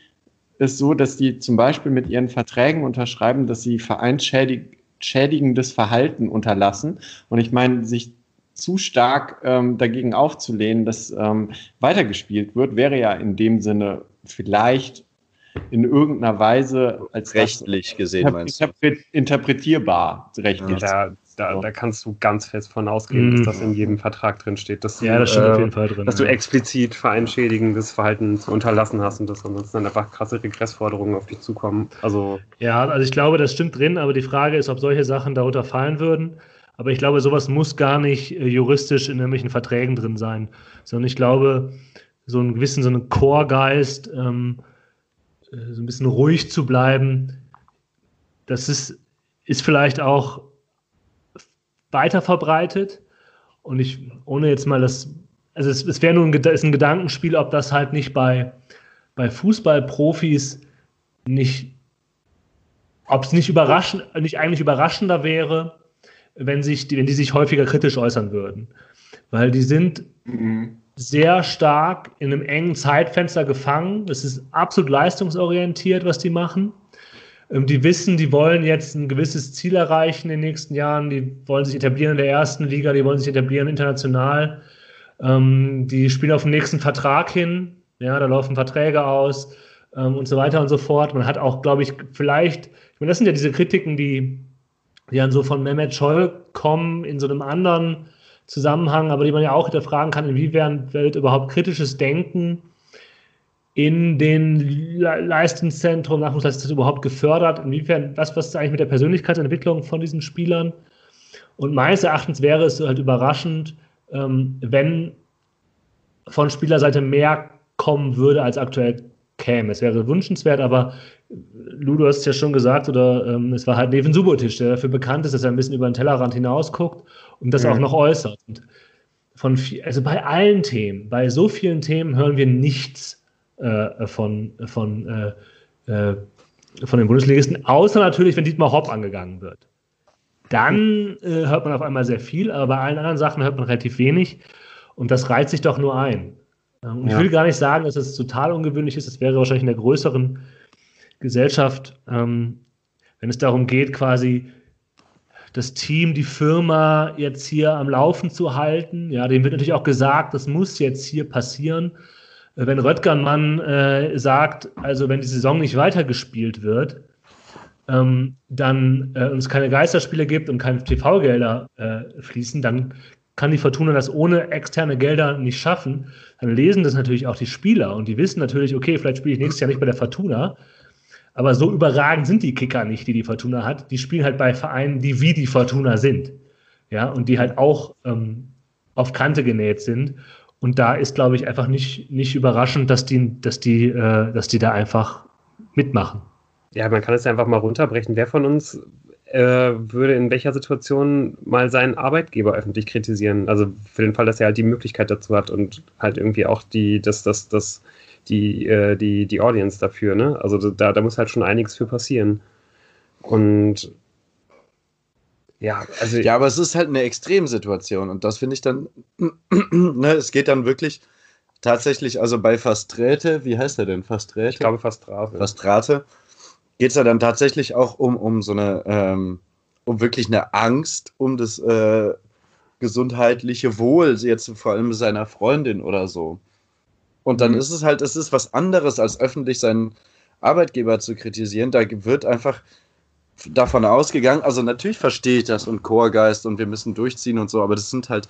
es so, dass die zum Beispiel mit ihren Verträgen unterschreiben, dass sie vereinsschädigendes Verhalten unterlassen? Und ich meine, sich zu stark ähm, dagegen aufzulehnen, dass ähm, weitergespielt wird, wäre ja in dem Sinne vielleicht in irgendeiner Weise als rechtlich gesehen meinst du? interpretierbar rechtlich. Da, da, da, kannst du ganz fest von ausgehen, mhm. dass das in jedem Vertrag drin steht, dass du, ja, das steht äh, auf jeden Fall drin, dass du explizit vereinschädigendes Verhalten unterlassen hast und dass ansonsten dann einfach krasse Regressforderungen auf dich zukommen. Also ja, also ich glaube, das stimmt drin, aber die Frage ist, ob solche Sachen darunter fallen würden. Aber ich glaube, sowas muss gar nicht äh, juristisch in irgendwelchen Verträgen drin sein, sondern ich glaube, so einen gewissen, so einen Chorgeist, ähm, äh, so ein bisschen ruhig zu bleiben, das ist, ist vielleicht auch weiter verbreitet. Und ich, ohne jetzt mal das, also es, es wäre nur ein, ist ein Gedankenspiel, ob das halt nicht bei, bei Fußballprofis nicht, ob es nicht überraschend, nicht eigentlich überraschender wäre, wenn sich, wenn die sich häufiger kritisch äußern würden. Weil die sind, mhm sehr stark in einem engen Zeitfenster gefangen. Es ist absolut leistungsorientiert, was die machen. Ähm, die wissen, die wollen jetzt ein gewisses Ziel erreichen in den nächsten Jahren. Die wollen sich etablieren in der ersten Liga, die wollen sich etablieren international. Ähm, die spielen auf den nächsten Vertrag hin. Ja, da laufen Verträge aus ähm, und so weiter und so fort. Man hat auch, glaube ich, vielleicht, ich meine, das sind ja diese Kritiken, die, die dann so von Mehmet Scholl kommen in so einem anderen Zusammenhang, aber die man ja auch hinterfragen kann, inwiefern wird überhaupt kritisches Denken in den Leistungszentren, Nachwuchsleistungszentren überhaupt gefördert? Inwiefern, was, was ist eigentlich mit der Persönlichkeitsentwicklung von diesen Spielern? Und meines Erachtens wäre es halt überraschend, ähm, wenn von Spielerseite mehr kommen würde, als aktuell käme. Es wäre wünschenswert, aber Ludo hast es ja schon gesagt, oder ähm, es war halt Neven Subotic, der dafür bekannt ist, dass er ein bisschen über den Tellerrand hinausguckt und das mhm. auch noch äußert. Und von also bei allen Themen, bei so vielen Themen hören wir nichts äh, von, von, äh, äh, von den Bundesligisten, außer natürlich, wenn Dietmar Hopp angegangen wird. Dann äh, hört man auf einmal sehr viel, aber bei allen anderen Sachen hört man relativ wenig und das reizt sich doch nur ein. Ähm, und ja. Ich will gar nicht sagen, dass es total ungewöhnlich ist, es wäre wahrscheinlich in der größeren Gesellschaft, ähm, wenn es darum geht, quasi das Team, die Firma jetzt hier am Laufen zu halten. Ja, dem wird natürlich auch gesagt, das muss jetzt hier passieren. wenn Röttgermann äh, sagt, also wenn die Saison nicht weitergespielt wird, ähm, dann äh, uns keine Geisterspiele gibt und keine TV-Gelder äh, fließen, dann kann die Fortuna das ohne externe Gelder nicht schaffen. Dann lesen das natürlich auch die Spieler und die wissen natürlich, okay, vielleicht spiele ich nächstes Jahr nicht bei der Fortuna. Aber so überragend sind die Kicker nicht, die die Fortuna hat. Die spielen halt bei Vereinen, die wie die Fortuna sind. Ja, und die halt auch ähm, auf Kante genäht sind. Und da ist, glaube ich, einfach nicht, nicht überraschend, dass die, dass, die, äh, dass die da einfach mitmachen. Ja, man kann es ja einfach mal runterbrechen. Wer von uns äh, würde in welcher Situation mal seinen Arbeitgeber öffentlich kritisieren? Also für den Fall, dass er halt die Möglichkeit dazu hat und halt irgendwie auch die, das, das, das, die, äh, die, die Audience dafür, ne? Also da, da muss halt schon einiges für passieren. Und ja, also. Ja, aber es ist halt eine Extremsituation und das finde ich dann, *clears throat* ne, es geht dann wirklich tatsächlich, also bei Fastrete, wie heißt er denn? Fastrete? Ich glaube Fastrate. Fastrate geht es ja dann tatsächlich auch um, um so eine, ähm, um wirklich eine Angst um das äh, gesundheitliche Wohl, jetzt vor allem seiner Freundin oder so. Und dann mhm. ist es halt, es ist was anderes, als öffentlich seinen Arbeitgeber zu kritisieren. Da wird einfach davon ausgegangen, also natürlich verstehe ich das und Chorgeist und wir müssen durchziehen und so, aber das sind halt,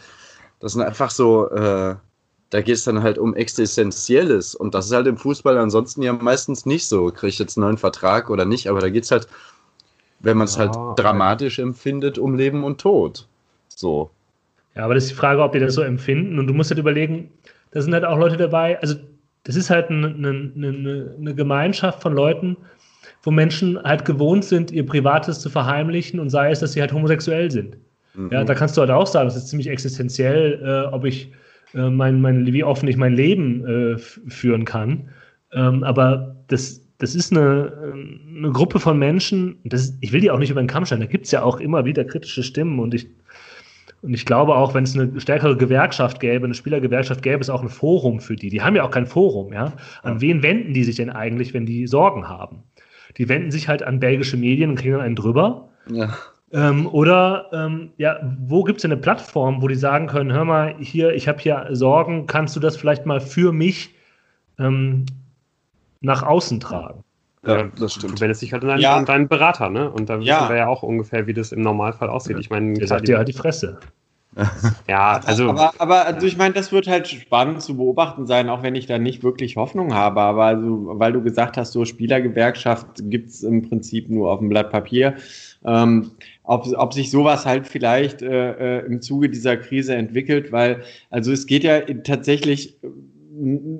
das sind einfach so, äh, da geht es dann halt um Existenzielles und das ist halt im Fußball ansonsten ja meistens nicht so. Kriege ich jetzt einen neuen Vertrag oder nicht, aber da geht es halt, wenn man es halt ja, halt dramatisch empfindet, um Leben und Tod. So. Ja, aber das ist die Frage, ob die das so empfinden und du musst halt überlegen, da sind halt auch Leute dabei, also das ist halt eine, eine, eine Gemeinschaft von Leuten, wo Menschen halt gewohnt sind, ihr Privates zu verheimlichen und sei es, dass sie halt homosexuell sind. Mhm. Ja, da kannst du halt auch sagen, das ist ziemlich existenziell, äh, ob ich äh, mein, mein, wie offen ich mein Leben äh, führen kann. Ähm, aber das, das ist eine, eine Gruppe von Menschen, das, ich will die auch nicht über den Kamm stellen, da gibt es ja auch immer wieder kritische Stimmen und ich, und ich glaube auch, wenn es eine stärkere Gewerkschaft gäbe, eine Spielergewerkschaft gäbe es auch ein Forum für die. Die haben ja auch kein Forum, ja. An wen wenden die sich denn eigentlich, wenn die Sorgen haben? Die wenden sich halt an belgische Medien und kriegen dann einen drüber. Ja. Ähm, oder ähm, ja, wo gibt es denn eine Plattform, wo die sagen können, hör mal, hier, ich habe hier Sorgen, kannst du das vielleicht mal für mich ähm, nach außen tragen? Ja, das stimmt. Du wendest dich halt an deinen, ja. an deinen Berater, ne? Und da ja. wissen wir ja auch ungefähr, wie das im Normalfall aussieht. Ich meine, der sagt dir halt die Fresse. *laughs* *laughs* ja, also. Aber, aber also ich meine, das wird halt spannend zu beobachten sein, auch wenn ich da nicht wirklich Hoffnung habe. Aber also, weil du gesagt hast, so Spielergewerkschaft gibt es im Prinzip nur auf dem Blatt Papier. Ähm, ob, ob sich sowas halt vielleicht äh, äh, im Zuge dieser Krise entwickelt, weil also es geht ja tatsächlich äh,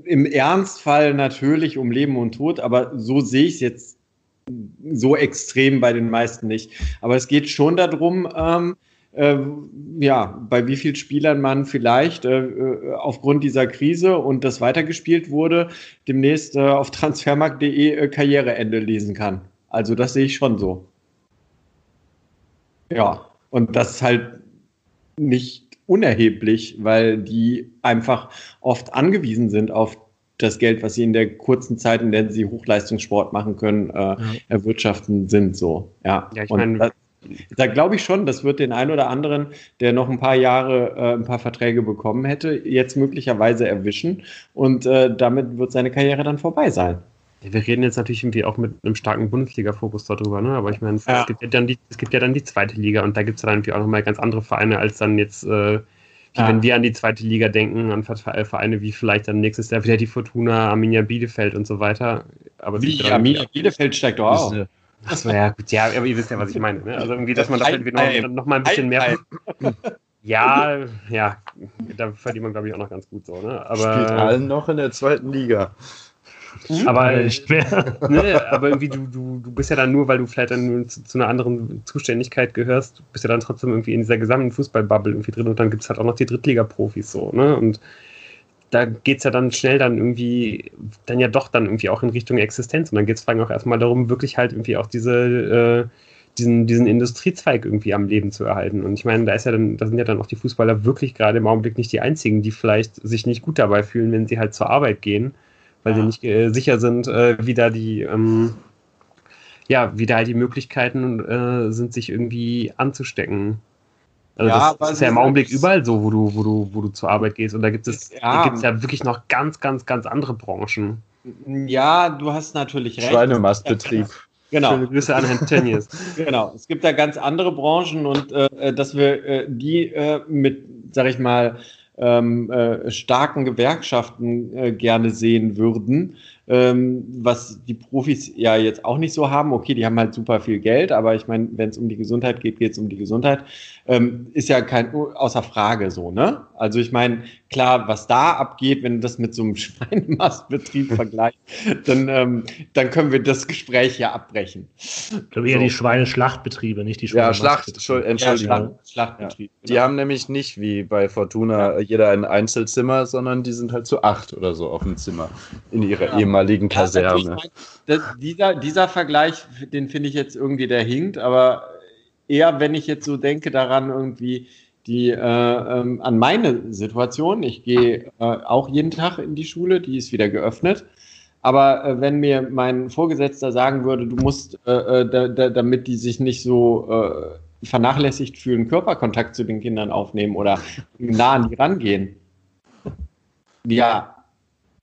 im Ernstfall natürlich um Leben und Tod, aber so sehe ich es jetzt so extrem bei den meisten nicht. Aber es geht schon darum, ähm, äh, ja, bei wie vielen Spielern man vielleicht äh, äh, aufgrund dieser Krise und das weitergespielt wurde, demnächst äh, auf transfermarkt.de äh, Karriereende lesen kann. Also das sehe ich schon so. Ja, und das ist halt nicht unerheblich, weil die einfach oft angewiesen sind auf das Geld, was sie in der kurzen Zeit, in der sie Hochleistungssport machen können, äh, ja. erwirtschaften sind. So, ja. ja ich meine, da glaube ich schon, das wird den einen oder anderen, der noch ein paar Jahre äh, ein paar Verträge bekommen hätte, jetzt möglicherweise erwischen und äh, damit wird seine Karriere dann vorbei sein. Wir reden jetzt natürlich irgendwie auch mit einem starken Bundesliga-Fokus darüber, ne? aber ich meine, es, ja. es, gibt ja dann die, es gibt ja dann die zweite Liga und da gibt es dann irgendwie auch nochmal ganz andere Vereine als dann jetzt, äh, wie ja. wenn wir an die zweite Liga denken, an Vereine wie vielleicht dann nächstes Jahr wieder die Fortuna, Arminia Bielefeld und so weiter. Aber wie, Arminia Bielefeld steigt doch auch. Achso, ja, gut, ja, aber ihr wisst ja, was ich meine. Ne? Also irgendwie, dass man das halt noch, noch mal ein bisschen mehr. *laughs* Ja, ja, da verdient man, glaube ich, auch noch ganz gut so. Ne? Aber, Spielt allen noch in der zweiten Liga. Mhm. Aber nicht mehr. ne, aber irgendwie, du, du, du bist ja dann nur, weil du vielleicht dann zu, zu, einer anderen Zuständigkeit gehörst, bist ja dann trotzdem irgendwie in dieser gesamten Fußballbubble irgendwie drin und dann gibt es halt auch noch die Drittliga-Profis so, ne? Und da geht es ja dann schnell dann irgendwie, dann ja doch dann irgendwie auch in Richtung Existenz. Und dann geht es vor allem auch erstmal darum, wirklich halt irgendwie auch diese, äh, diesen, diesen Industriezweig irgendwie am Leben zu erhalten. Und ich meine, da ist ja dann, da sind ja dann auch die Fußballer wirklich gerade im Augenblick nicht die einzigen, die vielleicht sich nicht gut dabei fühlen, wenn sie halt zur Arbeit gehen weil ja. sie nicht äh, sicher sind, äh, wie da die, ähm, ja, wie da halt die Möglichkeiten äh, sind, sich irgendwie anzustecken. Also ja, das ist ja im Augenblick überall so, wo du, wo du, wo du zur Arbeit gehst. Und da gibt es ja, ja wirklich noch ganz, ganz, ganz andere Branchen. Ja, du hast natürlich recht. Schweinemastbetrieb. *laughs* Genau. Schöne Grüße an Herrn Tönnies. *laughs* genau. Es gibt da ganz andere Branchen und äh, dass wir äh, die äh, mit, sag ich mal, ähm, äh, starken Gewerkschaften äh, gerne sehen würden, ähm, was die Profis ja jetzt auch nicht so haben. Okay, die haben halt super viel Geld, aber ich meine, wenn es um die Gesundheit geht, geht es um die Gesundheit. Ähm, ist ja kein außer Frage so, ne? Also ich meine, klar, was da abgeht, wenn du das mit so einem *laughs* Schweinemastbetrieb *laughs* vergleichst, dann, ähm, dann können wir das Gespräch ja abbrechen. Ich glaube eher so. die Schweineschlachtbetriebe, nicht die Schweinemastbetriebe. Ja, Schlacht, Entschuldigung. Ja, Schlacht, Schlachtbetrieb. Ja. Die genau. haben nämlich nicht wie bei Fortuna jeder ein Einzelzimmer, sondern die sind halt zu acht oder so auf dem Zimmer in ihrer ja. ehemaligen Kaserne. Das, dieser, dieser Vergleich, den finde ich jetzt irgendwie, der hinkt, aber eher, wenn ich jetzt so denke daran, irgendwie die äh, ähm, an meine Situation. Ich gehe äh, auch jeden Tag in die Schule, die ist wieder geöffnet. Aber äh, wenn mir mein Vorgesetzter sagen würde, du musst, äh, äh, da, da, damit die sich nicht so äh, vernachlässigt fühlen, Körperkontakt zu den Kindern aufnehmen oder nah an die rangehen. Ja,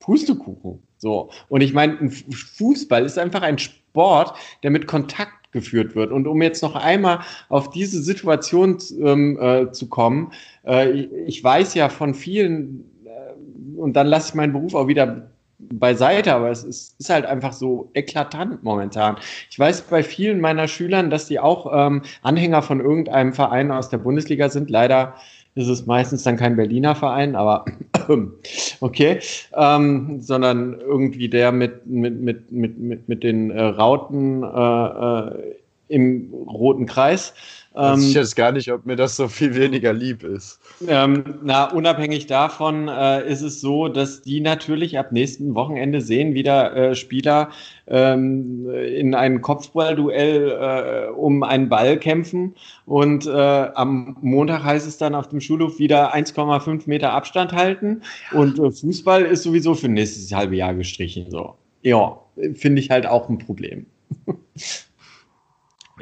Pustekuchen. So. Und ich meine, Fußball ist einfach ein Sport, der mit Kontakt geführt wird. Und um jetzt noch einmal auf diese Situation ähm, äh, zu kommen, äh, ich weiß ja von vielen, äh, und dann lasse ich meinen Beruf auch wieder beiseite, aber es ist, ist, halt einfach so eklatant momentan. Ich weiß bei vielen meiner Schülern, dass die auch ähm, Anhänger von irgendeinem Verein aus der Bundesliga sind. Leider ist es meistens dann kein Berliner Verein, aber *coughs* okay, ähm, sondern irgendwie der mit, mit, mit, mit, mit, mit den äh, Rauten äh, äh, im roten Kreis. Ähm, ich weiß gar nicht, ob mir das so viel weniger lieb ist. Ähm, na, unabhängig davon äh, ist es so, dass die natürlich ab nächsten Wochenende sehen wieder äh, Spieler ähm, in einem Kopfballduell äh, um einen Ball kämpfen und äh, am Montag heißt es dann auf dem Schulhof wieder 1,5 Meter Abstand halten und äh, Fußball ist sowieso für nächstes halbe Jahr gestrichen. So, ja, finde ich halt auch ein Problem. *laughs*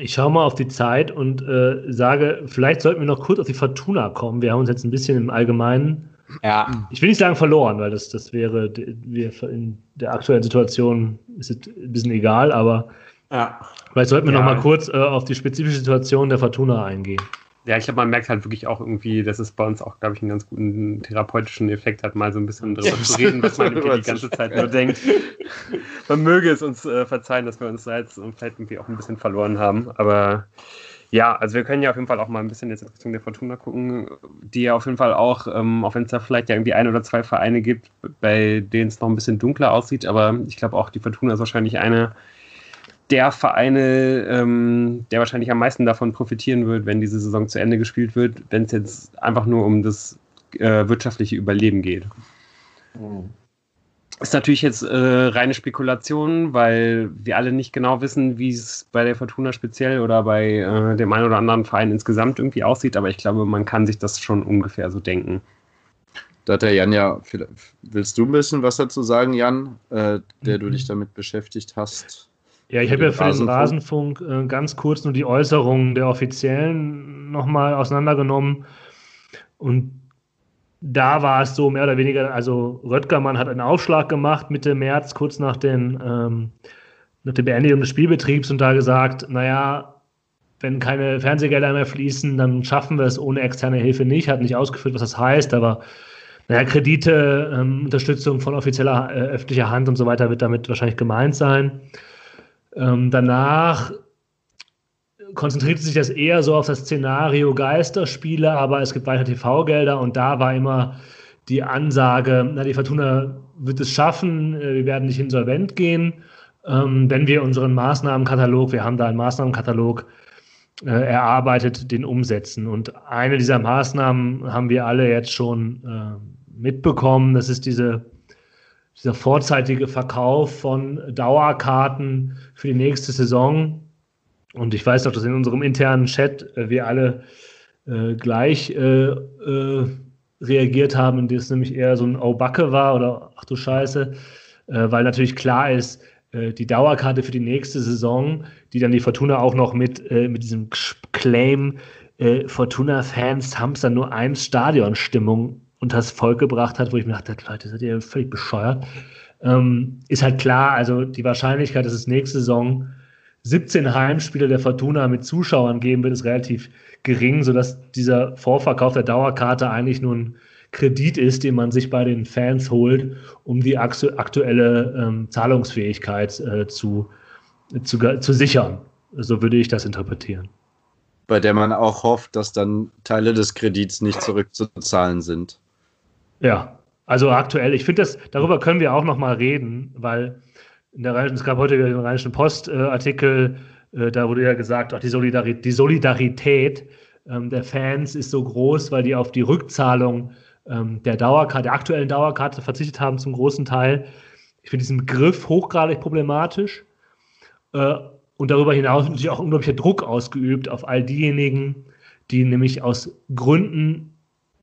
Ich schaue mal auf die Zeit und äh, sage, vielleicht sollten wir noch kurz auf die Fortuna kommen. Wir haben uns jetzt ein bisschen im Allgemeinen, ja. ich will nicht sagen verloren, weil das, das wäre wir in der aktuellen Situation ist es ein bisschen egal, aber ja. vielleicht sollten wir ja. noch mal kurz äh, auf die spezifische Situation der Fortuna eingehen. Ja, ich glaube, man merkt halt wirklich auch irgendwie, dass es bei uns auch, glaube ich, einen ganz guten therapeutischen Effekt hat, mal so ein bisschen darüber ja, zu reden, was man *laughs* irgendwie die ganze Zeit nur denkt. Man möge es uns äh, verzeihen, dass wir uns da jetzt vielleicht irgendwie auch ein bisschen verloren haben. Aber ja, also wir können ja auf jeden Fall auch mal ein bisschen jetzt in Richtung der Fortuna gucken, die ja auf jeden Fall auch, ähm, auch wenn es da vielleicht ja irgendwie ein oder zwei Vereine gibt, bei denen es noch ein bisschen dunkler aussieht, aber ich glaube auch, die Fortuna ist wahrscheinlich eine der Vereine, ähm, der wahrscheinlich am meisten davon profitieren wird, wenn diese Saison zu Ende gespielt wird, wenn es jetzt einfach nur um das äh, wirtschaftliche Überleben geht. Mhm. Ist natürlich jetzt äh, reine Spekulation, weil wir alle nicht genau wissen, wie es bei der Fortuna speziell oder bei äh, dem einen oder anderen Verein insgesamt irgendwie aussieht, aber ich glaube, man kann sich das schon ungefähr so denken. Da hat der Jan ja, willst du ein bisschen was dazu sagen, Jan, äh, der du mhm. dich damit beschäftigt hast? Ja, ich habe ja für den Rasenfunk äh, ganz kurz nur die Äußerungen der Offiziellen nochmal auseinandergenommen. Und da war es so mehr oder weniger, also Röttgermann hat einen Aufschlag gemacht Mitte März, kurz nach, den, ähm, nach der Beendigung des Spielbetriebs und da gesagt, naja, wenn keine Fernsehgelder mehr fließen, dann schaffen wir es ohne externe Hilfe nicht. Hat nicht ausgeführt, was das heißt, aber naja, Kredite, ähm, Unterstützung von offizieller äh, öffentlicher Hand und so weiter wird damit wahrscheinlich gemeint sein. Ähm, danach konzentrierte sich das eher so auf das Szenario Geisterspiele, aber es gibt weiter TV-Gelder und da war immer die Ansage, na, die Fortuna wird es schaffen, äh, wir werden nicht insolvent gehen, ähm, wenn wir unseren Maßnahmenkatalog, wir haben da einen Maßnahmenkatalog äh, erarbeitet, den umsetzen. Und eine dieser Maßnahmen haben wir alle jetzt schon äh, mitbekommen, das ist diese dieser vorzeitige Verkauf von Dauerkarten für die nächste Saison. Und ich weiß noch, dass in unserem internen Chat äh, wir alle äh, gleich äh, äh, reagiert haben, in dem es nämlich eher so ein Aubacke war oder ach du Scheiße, äh, weil natürlich klar ist, die Dauerkarte für die nächste Saison, die dann die Fortuna auch noch mit, mit diesem Claim Fortuna-Fans haben es dann nur eins Stadionstimmung und das Volk gebracht hat, wo ich mir dachte, Leute, seid ihr völlig bescheuert. Ähm, ist halt klar, also die Wahrscheinlichkeit, dass es nächste Saison 17 Heimspiele der Fortuna mit Zuschauern geben wird, ist relativ gering, sodass dieser Vorverkauf der Dauerkarte eigentlich nur ein Kredit ist, den man sich bei den Fans holt, um die aktuelle ähm, Zahlungsfähigkeit äh, zu, zu, zu sichern. So würde ich das interpretieren. Bei der man auch hofft, dass dann Teile des Kredits nicht zurückzuzahlen sind. Ja, also aktuell, ich finde das, darüber können wir auch nochmal reden, weil in der es gab heute den Rheinischen Post-Artikel, äh, da wurde ja gesagt, auch die Solidarität, die Solidarität ähm, der Fans ist so groß, weil die auf die Rückzahlung ähm, der Dauerkarte, der aktuellen Dauerkarte verzichtet haben zum großen Teil. Ich finde diesen Begriff hochgradig problematisch. Äh, und darüber hinaus natürlich auch unglaublicher Druck ausgeübt auf all diejenigen, die nämlich aus Gründen,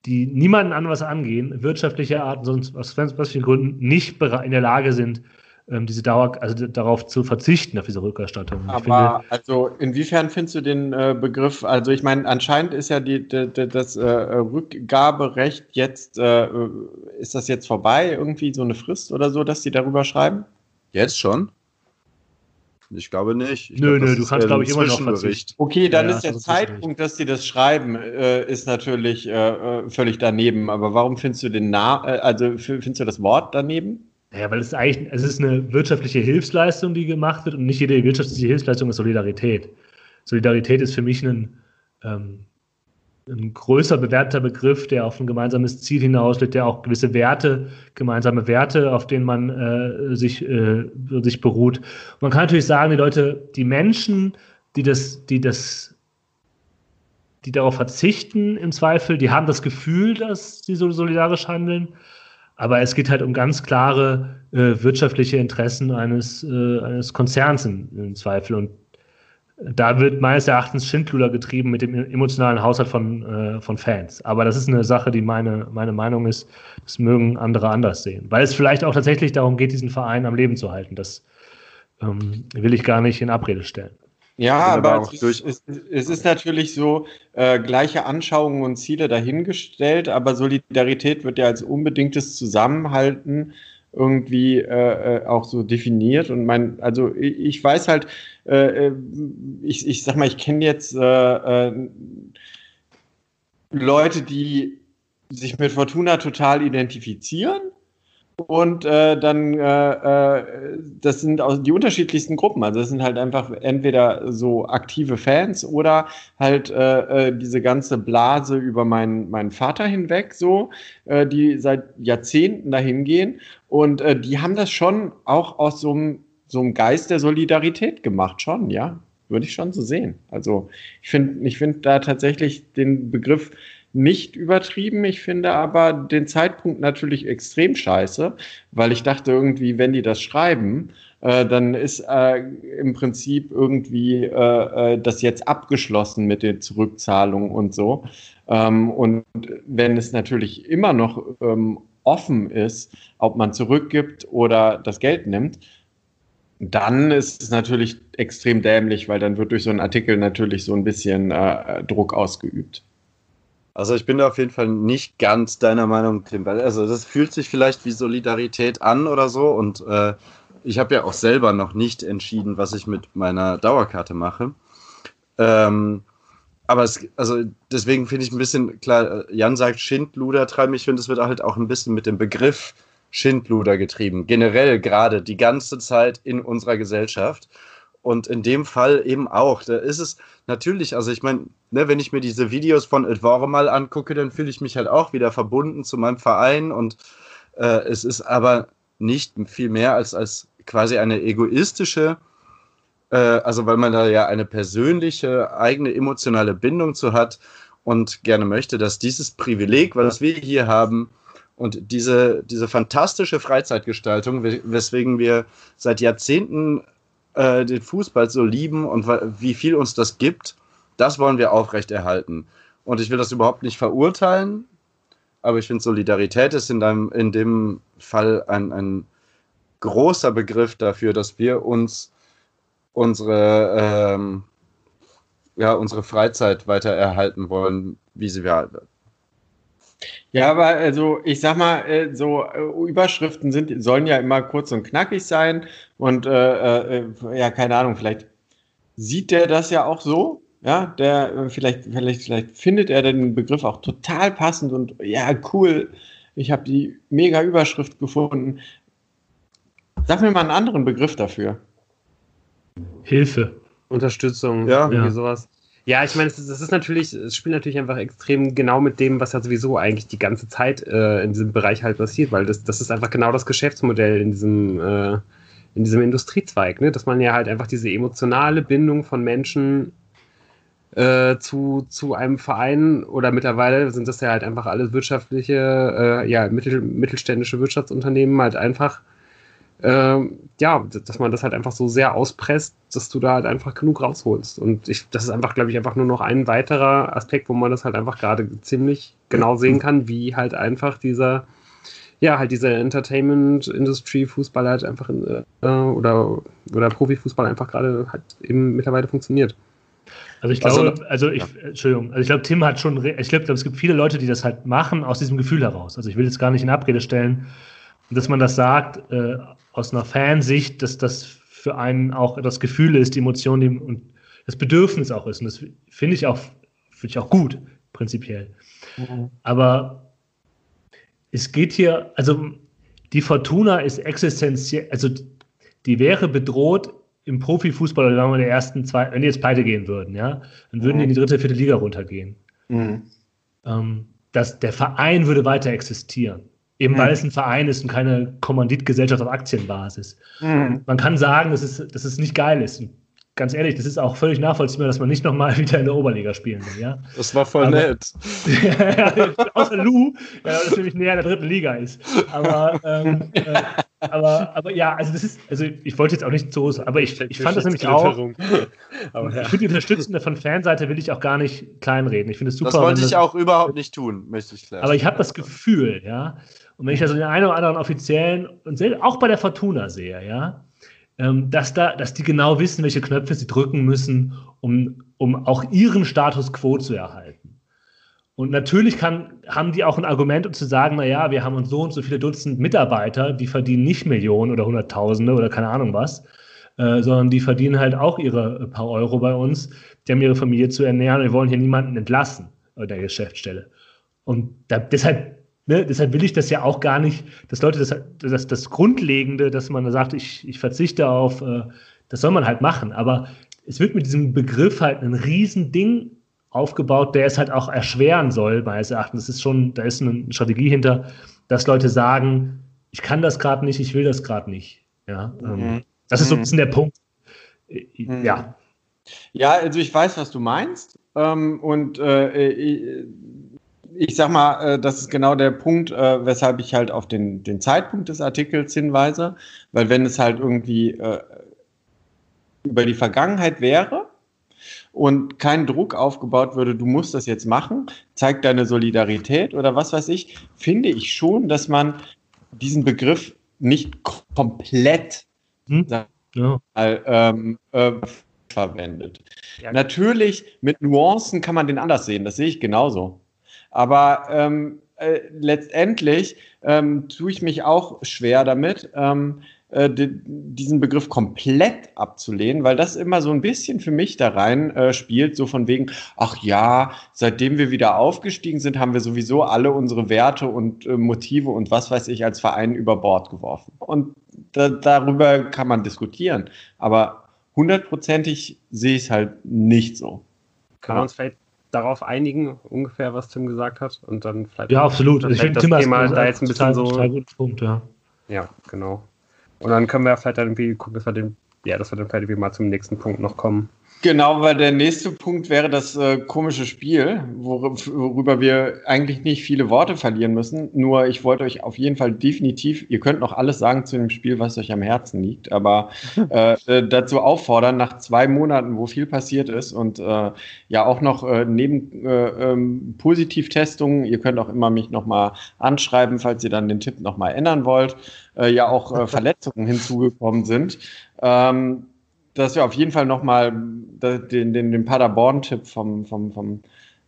die niemanden an was angehen, wirtschaftlicher Art, sonst aus was für Gründen nicht in der Lage sind, ähm, diese Dauer, also darauf zu verzichten, auf diese Rückerstattung. Aber finde, also inwiefern findest du den äh, Begriff, also ich meine, anscheinend ist ja die, die, die das äh, Rückgaberecht jetzt, äh, ist das jetzt vorbei, irgendwie so eine Frist oder so, dass die darüber schreiben? Jetzt schon? Ich glaube nicht. Ich nö, glaub, nö, du kannst, glaube ich, immer noch verzichten. Okay, dann ja, ist der Zeitpunkt, dass die das schreiben, äh, ist natürlich äh, äh, völlig daneben. Aber warum findest du den Na äh, also findest du das Wort daneben? Ja, weil es eigentlich, es ist eine wirtschaftliche Hilfsleistung, die gemacht wird und nicht jede wirtschaftliche Hilfsleistung ist Solidarität. Solidarität ist für mich ein, ähm, ein größer bewährter Begriff, der auf ein gemeinsames Ziel hinausläuft, der auch gewisse Werte, gemeinsame Werte, auf denen man äh, sich, äh, sich beruht. Man kann natürlich sagen, die Leute, die Menschen, die das, die das, die darauf verzichten im Zweifel, die haben das Gefühl, dass sie so solidarisch handeln, aber es geht halt um ganz klare äh, wirtschaftliche Interessen eines, äh, eines Konzerns im, im, Zweifel. Und da wird meines Erachtens Schindluder getrieben mit dem emotionalen Haushalt von, äh, von Fans. Aber das ist eine Sache, die meine, meine Meinung ist, das mögen andere anders sehen. Weil es vielleicht auch tatsächlich darum geht, diesen Verein am Leben zu halten. Das ähm, will ich gar nicht in Abrede stellen. Ja, aber, aber es, ist, es, es, ist natürlich so, äh, gleiche Anschauungen und Ziele dahingestellt, aber Solidarität wird ja als unbedingtes Zusammenhalten irgendwie äh, äh auch so definiert. Und mein, also ich, ich weiß halt, äh, äh, ich, ich sag mal, ich kenne jetzt äh, Leute, die sich mit Fortuna total identifizieren und äh, dann, äh, äh, das sind auch die unterschiedlichsten Gruppen. Also das sind halt einfach entweder so aktive Fans oder halt äh, äh, diese ganze Blase über meinen, meinen Vater hinweg, so, äh, die seit Jahrzehnten dahin gehen. Und äh, die haben das schon auch aus so einem so einem Geist der Solidarität gemacht, schon, ja. Würde ich schon so sehen. Also ich finde ich finde da tatsächlich den Begriff nicht übertrieben. Ich finde aber den Zeitpunkt natürlich extrem scheiße, weil ich dachte irgendwie, wenn die das schreiben, äh, dann ist äh, im Prinzip irgendwie äh, äh das jetzt abgeschlossen mit den Zurückzahlungen und so. Ähm, und wenn es natürlich immer noch ähm, offen ist, ob man zurückgibt oder das Geld nimmt, dann ist es natürlich extrem dämlich, weil dann wird durch so einen Artikel natürlich so ein bisschen äh, Druck ausgeübt. Also ich bin da auf jeden Fall nicht ganz deiner Meinung, Tim. Also das fühlt sich vielleicht wie Solidarität an oder so. Und äh, ich habe ja auch selber noch nicht entschieden, was ich mit meiner Dauerkarte mache. Ähm, aber es, also deswegen finde ich ein bisschen, klar, Jan sagt Schindluder treiben. Ich finde, es wird halt auch ein bisschen mit dem Begriff Schindluder getrieben. Generell gerade die ganze Zeit in unserer Gesellschaft. Und in dem Fall eben auch. Da ist es natürlich, also ich meine, ne, wenn ich mir diese Videos von Edvore mal angucke, dann fühle ich mich halt auch wieder verbunden zu meinem Verein. Und äh, es ist aber nicht viel mehr als, als quasi eine egoistische, äh, also weil man da ja eine persönliche, eigene emotionale Bindung zu hat und gerne möchte, dass dieses Privileg, was wir hier haben, und diese, diese fantastische Freizeitgestaltung, weswegen wir seit Jahrzehnten äh, den Fußball so lieben und wie viel uns das gibt, das wollen wir aufrechterhalten. Und ich will das überhaupt nicht verurteilen, aber ich finde, Solidarität ist in, deinem, in dem Fall ein, ein großer Begriff dafür, dass wir uns unsere, ähm, ja, unsere Freizeit weiter erhalten wollen, wie sie wir ja, aber also ich sag mal, äh, so äh, Überschriften sind, sollen ja immer kurz und knackig sein. Und äh, äh, ja, keine Ahnung, vielleicht sieht der das ja auch so. Ja, der vielleicht, vielleicht, vielleicht findet er den Begriff auch total passend und ja, cool. Ich habe die mega Überschrift gefunden. Sag mir mal einen anderen Begriff dafür. Hilfe. Unterstützung, ja. irgendwie ja. sowas. Ja, ich meine, das ist natürlich, es spielt natürlich einfach extrem genau mit dem, was ja sowieso eigentlich die ganze Zeit äh, in diesem Bereich halt passiert, weil das, das ist einfach genau das Geschäftsmodell in diesem, äh, in diesem Industriezweig, ne? dass man ja halt einfach diese emotionale Bindung von Menschen äh, zu, zu einem Verein oder mittlerweile sind das ja halt einfach alle wirtschaftliche, äh, ja, mittel, mittelständische Wirtschaftsunternehmen halt einfach ähm, ja, dass man das halt einfach so sehr auspresst, dass du da halt einfach genug rausholst. Und ich, das ist einfach, glaube ich, einfach nur noch ein weiterer Aspekt, wo man das halt einfach gerade ziemlich genau sehen kann, wie halt einfach dieser, ja, halt dieser Entertainment-Industry, Fußball halt einfach in, äh, oder, oder Profifußball einfach gerade halt eben mittlerweile funktioniert. Also ich glaube, also, also ich, ja. Entschuldigung, also ich glaube, Tim hat schon, ich glaube, es gibt viele Leute, die das halt machen aus diesem Gefühl heraus. Also ich will jetzt gar nicht in Abrede stellen, dass man das sagt, äh, aus einer Fansicht, dass das für einen auch das Gefühl ist, die Emotion die, und das Bedürfnis auch ist. Und das finde ich auch, finde ich auch gut, prinzipiell. Mhm. Aber es geht hier, also die Fortuna ist existenziell, also die wäre bedroht im Profifußball, sagen wir, der ersten zwei, wenn die jetzt pleite gehen würden, ja, dann würden mhm. die in die dritte, vierte Liga runtergehen. Mhm. Ähm, das, der Verein würde weiter existieren. Eben mhm. weil es ein Verein ist und keine Kommanditgesellschaft auf Aktienbasis. Mhm. Man kann sagen, dass es, dass es nicht geil ist. Ganz ehrlich, das ist auch völlig nachvollziehbar, dass man nicht nochmal *laughs* wieder in der Oberliga spielen will. Ja? Das war voll Aber, nett. *laughs* außer Lou, ja, das nämlich näher in der dritten Liga ist. Aber, ähm, äh, aber, aber ja, also das ist, also ich wollte jetzt auch nicht so, aber ich, ich fand das nämlich auch. *laughs* Aber, ja. Ich finde die Unterstützende von Fanseite will ich auch gar nicht kleinreden. Ich finde es super. Das wollte ich auch überhaupt nicht tun, möchte ich klar. Aber ich habe das Gefühl, ja, und wenn ich also den einen oder anderen offiziellen und auch bei der Fortuna sehe, ja, dass, da, dass die genau wissen, welche Knöpfe sie drücken müssen, um, um auch ihren Status quo zu erhalten. Und natürlich kann, haben die auch ein Argument, um zu sagen, naja, wir haben uns so und so viele Dutzend Mitarbeiter, die verdienen nicht Millionen oder Hunderttausende oder keine Ahnung was, äh, sondern die verdienen halt auch ihre paar Euro bei uns, die haben ihre Familie zu ernähren. Wir wollen hier niemanden entlassen in der Geschäftsstelle. Und da, deshalb Ne, deshalb will ich das ja auch gar nicht, dass Leute das, das, das Grundlegende, dass man sagt, ich, ich verzichte auf, äh, das soll man halt machen. Aber es wird mit diesem Begriff halt ein Riesending aufgebaut, der es halt auch erschweren soll, meines Erachtens. Das ist schon, da ist eine Strategie hinter, dass Leute sagen, ich kann das gerade nicht, ich will das gerade nicht. Ja, ähm, mhm. das ist so ein bisschen der Punkt. Äh, mhm. Ja. Ja, also ich weiß, was du meinst. Ähm, und äh, ich sag mal, äh, das ist genau der Punkt, äh, weshalb ich halt auf den, den Zeitpunkt des Artikels hinweise, weil wenn es halt irgendwie äh, über die Vergangenheit wäre und kein Druck aufgebaut würde, du musst das jetzt machen, zeigt deine Solidarität oder was weiß ich, finde ich schon, dass man diesen Begriff nicht komplett hm? ja. ähm, äh, verwendet. Ja. Natürlich, mit Nuancen kann man den anders sehen, das sehe ich genauso. Aber ähm, äh, letztendlich ähm, tue ich mich auch schwer damit, ähm, äh, diesen Begriff komplett abzulehnen, weil das immer so ein bisschen für mich da rein äh, spielt, so von wegen, ach ja, seitdem wir wieder aufgestiegen sind, haben wir sowieso alle unsere Werte und äh, Motive und was weiß ich als Verein über Bord geworfen. Und da, darüber kann man diskutieren, aber hundertprozentig sehe ich es halt nicht so. Kann man uns vielleicht darauf einigen, ungefähr, was Tim gesagt hat. Und dann vielleicht. Ja, absolut. ich finde Tim Thema da jetzt ein bisschen so. Punkt, ja. Ja, genau. Und dann können wir vielleicht dann irgendwie gucken, dass wir den, ja, dass wir dann vielleicht mal zum nächsten Punkt noch kommen. Genau, weil der nächste Punkt wäre das äh, komische Spiel, worüber wir eigentlich nicht viele Worte verlieren müssen. Nur ich wollte euch auf jeden Fall definitiv, ihr könnt noch alles sagen zu dem Spiel, was euch am Herzen liegt, aber *laughs* äh, äh, dazu auffordern, nach zwei Monaten, wo viel passiert ist und äh, ja auch noch äh, neben äh, ähm, Positivtestungen, ihr könnt auch immer mich nochmal anschreiben, falls ihr dann den Tipp nochmal ändern wollt, ja auch *laughs* Verletzungen hinzugekommen sind. Ähm, dass wir auf jeden Fall nochmal den, den, den Paderborn-Tipp vom, vom, vom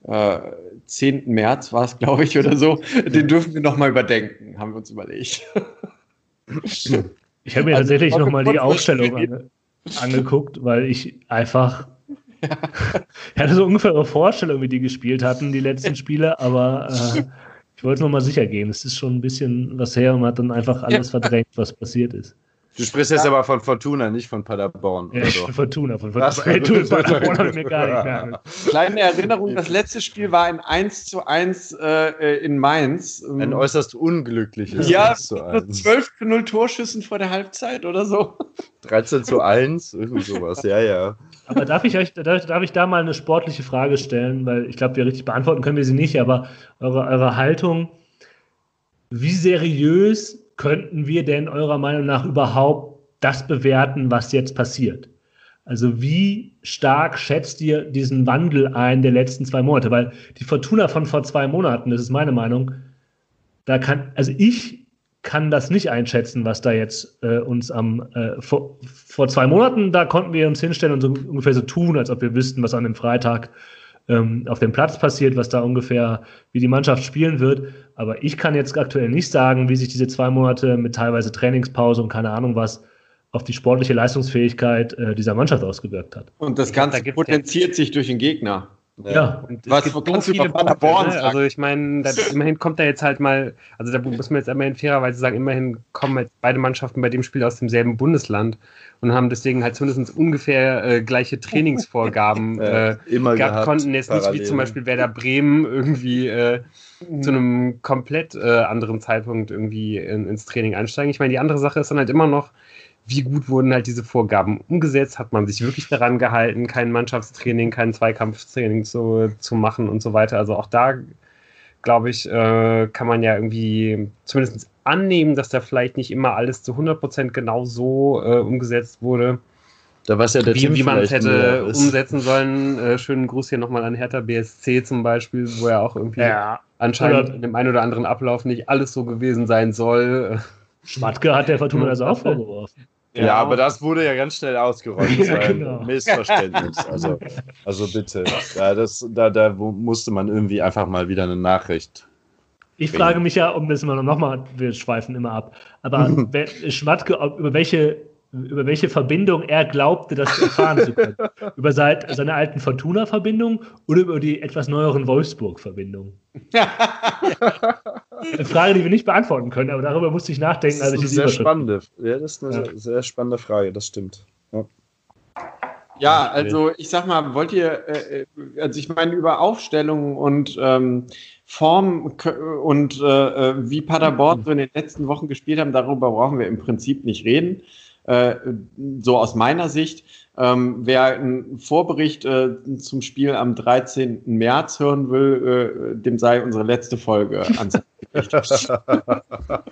äh, 10. März war es, glaube ich, oder so, den dürfen wir nochmal überdenken, haben wir uns überlegt. Ich habe mir also, tatsächlich nochmal die Aufstellung ange angeguckt, weil ich einfach ja. *laughs* ich hatte so ungefähr eine Vorstellung, wie die gespielt hatten, die letzten Spiele, aber äh, ich wollte noch mal sicher gehen. Es ist schon ein bisschen was her und man hat dann einfach alles verdrängt, was passiert ist. Du sprichst jetzt aber von Fortuna, nicht von Paderborn. Ja, also. *laughs* Fortuna, von Fortuna. Hey, du, *laughs* Paderborn habe ich mir gar nicht mehr. Kleine Erinnerung, das letzte Spiel war ein 1 zu 1 äh, in Mainz. Ein äußerst unglückliches ja, 1 zu 1. 12 zu 0 Torschüssen vor der Halbzeit oder so. 13 zu 1, irgendwie sowas, ja, ja. Aber darf ich euch, darf, darf ich da mal eine sportliche Frage stellen? Weil ich glaube, wir richtig beantworten können wir sie nicht, aber eure, eure Haltung, wie seriös könnten wir denn eurer Meinung nach überhaupt das bewerten, was jetzt passiert? Also wie stark schätzt ihr diesen Wandel ein der letzten zwei Monate? Weil die Fortuna von vor zwei Monaten, das ist meine Meinung, da kann, also ich kann das nicht einschätzen, was da jetzt äh, uns am äh, vor, vor, zwei Monaten, da konnten wir uns hinstellen und so ungefähr so tun, als ob wir wüssten, was an dem Freitag ähm, auf dem Platz passiert, was da ungefähr, wie die Mannschaft spielen wird. Aber ich kann jetzt aktuell nicht sagen, wie sich diese zwei Monate mit teilweise Trainingspause und keine Ahnung was auf die sportliche Leistungsfähigkeit äh, dieser Mannschaft ausgewirkt hat. Und das Ganze da potenziert sich durch den Gegner. Ja, und was gibt so viele Paderborn ne? Also ich meine, immerhin kommt da jetzt halt mal, also da muss man jetzt immerhin fairerweise sagen, immerhin kommen jetzt beide Mannschaften bei dem Spiel aus demselben Bundesland und haben deswegen halt zumindest ungefähr äh, gleiche Trainingsvorgaben *laughs* äh, immer gehabt, gehabt, konnten jetzt parallel. nicht wie zum Beispiel Werder Bremen irgendwie äh, mhm. zu einem komplett äh, anderen Zeitpunkt irgendwie in, ins Training einsteigen. Ich meine, die andere Sache ist dann halt immer noch, wie gut wurden halt diese Vorgaben umgesetzt? Hat man sich wirklich daran gehalten, kein Mannschaftstraining, kein Zweikampftraining zu, zu machen und so weiter? Also auch da, glaube ich, äh, kann man ja irgendwie zumindest annehmen, dass da vielleicht nicht immer alles zu 100% genau so äh, umgesetzt wurde. Da war ja der wie, wie man es hätte umsetzen sollen. Äh, schönen Gruß hier nochmal an Hertha BSC zum Beispiel, wo ja auch irgendwie ja. anscheinend oder in dem einen oder anderen Ablauf nicht alles so gewesen sein soll. Schmatke hat der Fortuna das auch vorgeworfen. Ja, ja, aber das wurde ja ganz schnell ausgeräumt. Ein genau. Missverständnis. Also, also bitte. Ja, das, da, da musste man irgendwie einfach mal wieder eine Nachricht. Ich bringen. frage mich ja, um das mal nochmal, wir schweifen immer ab, aber *laughs* Schmatke, über welche über welche Verbindung er glaubte, das erfahren zu können. *laughs* über seit, seine alten Fortuna-Verbindungen oder über die etwas neueren Wolfsburg-Verbindungen? *laughs* eine Frage, die wir nicht beantworten können, aber darüber musste ich nachdenken. Das ist eine sehr spannende, ja, das ist eine ja. sehr spannende Frage, das stimmt. Ja. Ja, also ich sag mal, wollt ihr, äh, äh also ich meine, über Aufstellungen und ähm, Form und äh, äh, wie Paderborn so in den letzten Wochen gespielt haben, darüber brauchen wir im Prinzip nicht reden. Äh, so aus meiner Sicht. Ähm, wer einen Vorbericht äh, zum Spiel am 13. März hören will, äh, dem sei unsere letzte Folge ans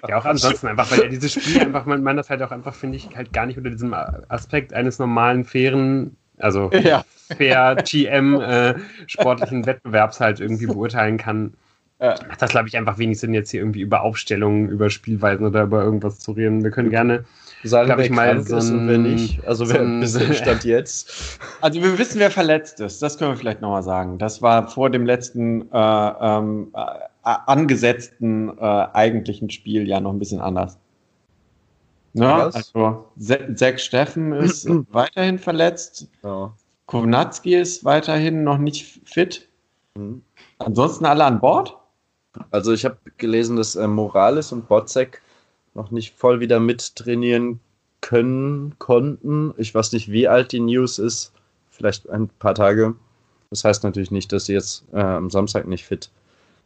Ja, auch ansonsten einfach, weil ja dieses Spiel einfach, man, man das halt auch einfach, finde ich, halt gar nicht unter diesem Aspekt eines normalen, fairen, also ja. fair GM äh, sportlichen Wettbewerbs halt irgendwie beurteilen kann. Ja. Macht das, glaube ich, einfach wenig Sinn, jetzt hier irgendwie über Aufstellungen, über Spielweisen oder über irgendwas zu reden. Wir können gerne sagen, wer ich mal so ist und wer nicht. Also wer ein bisschen Stand jetzt. *laughs* Also wir wissen, wer verletzt ist. Das können wir vielleicht nochmal sagen. Das war vor dem letzten äh, ähm, äh, angesetzten äh, eigentlichen Spiel ja noch ein bisschen anders. Ne? Also Zack Steffen ist *clears throat* weiterhin verletzt. Ja. Kovnatski ist weiterhin noch nicht fit. Mhm. Ansonsten alle an Bord? Also ich habe gelesen, dass äh, Morales und Botzek noch nicht voll wieder mittrainieren können, konnten. Ich weiß nicht, wie alt die News ist. Vielleicht ein paar Tage. Das heißt natürlich nicht, dass sie jetzt äh, am Samstag nicht fit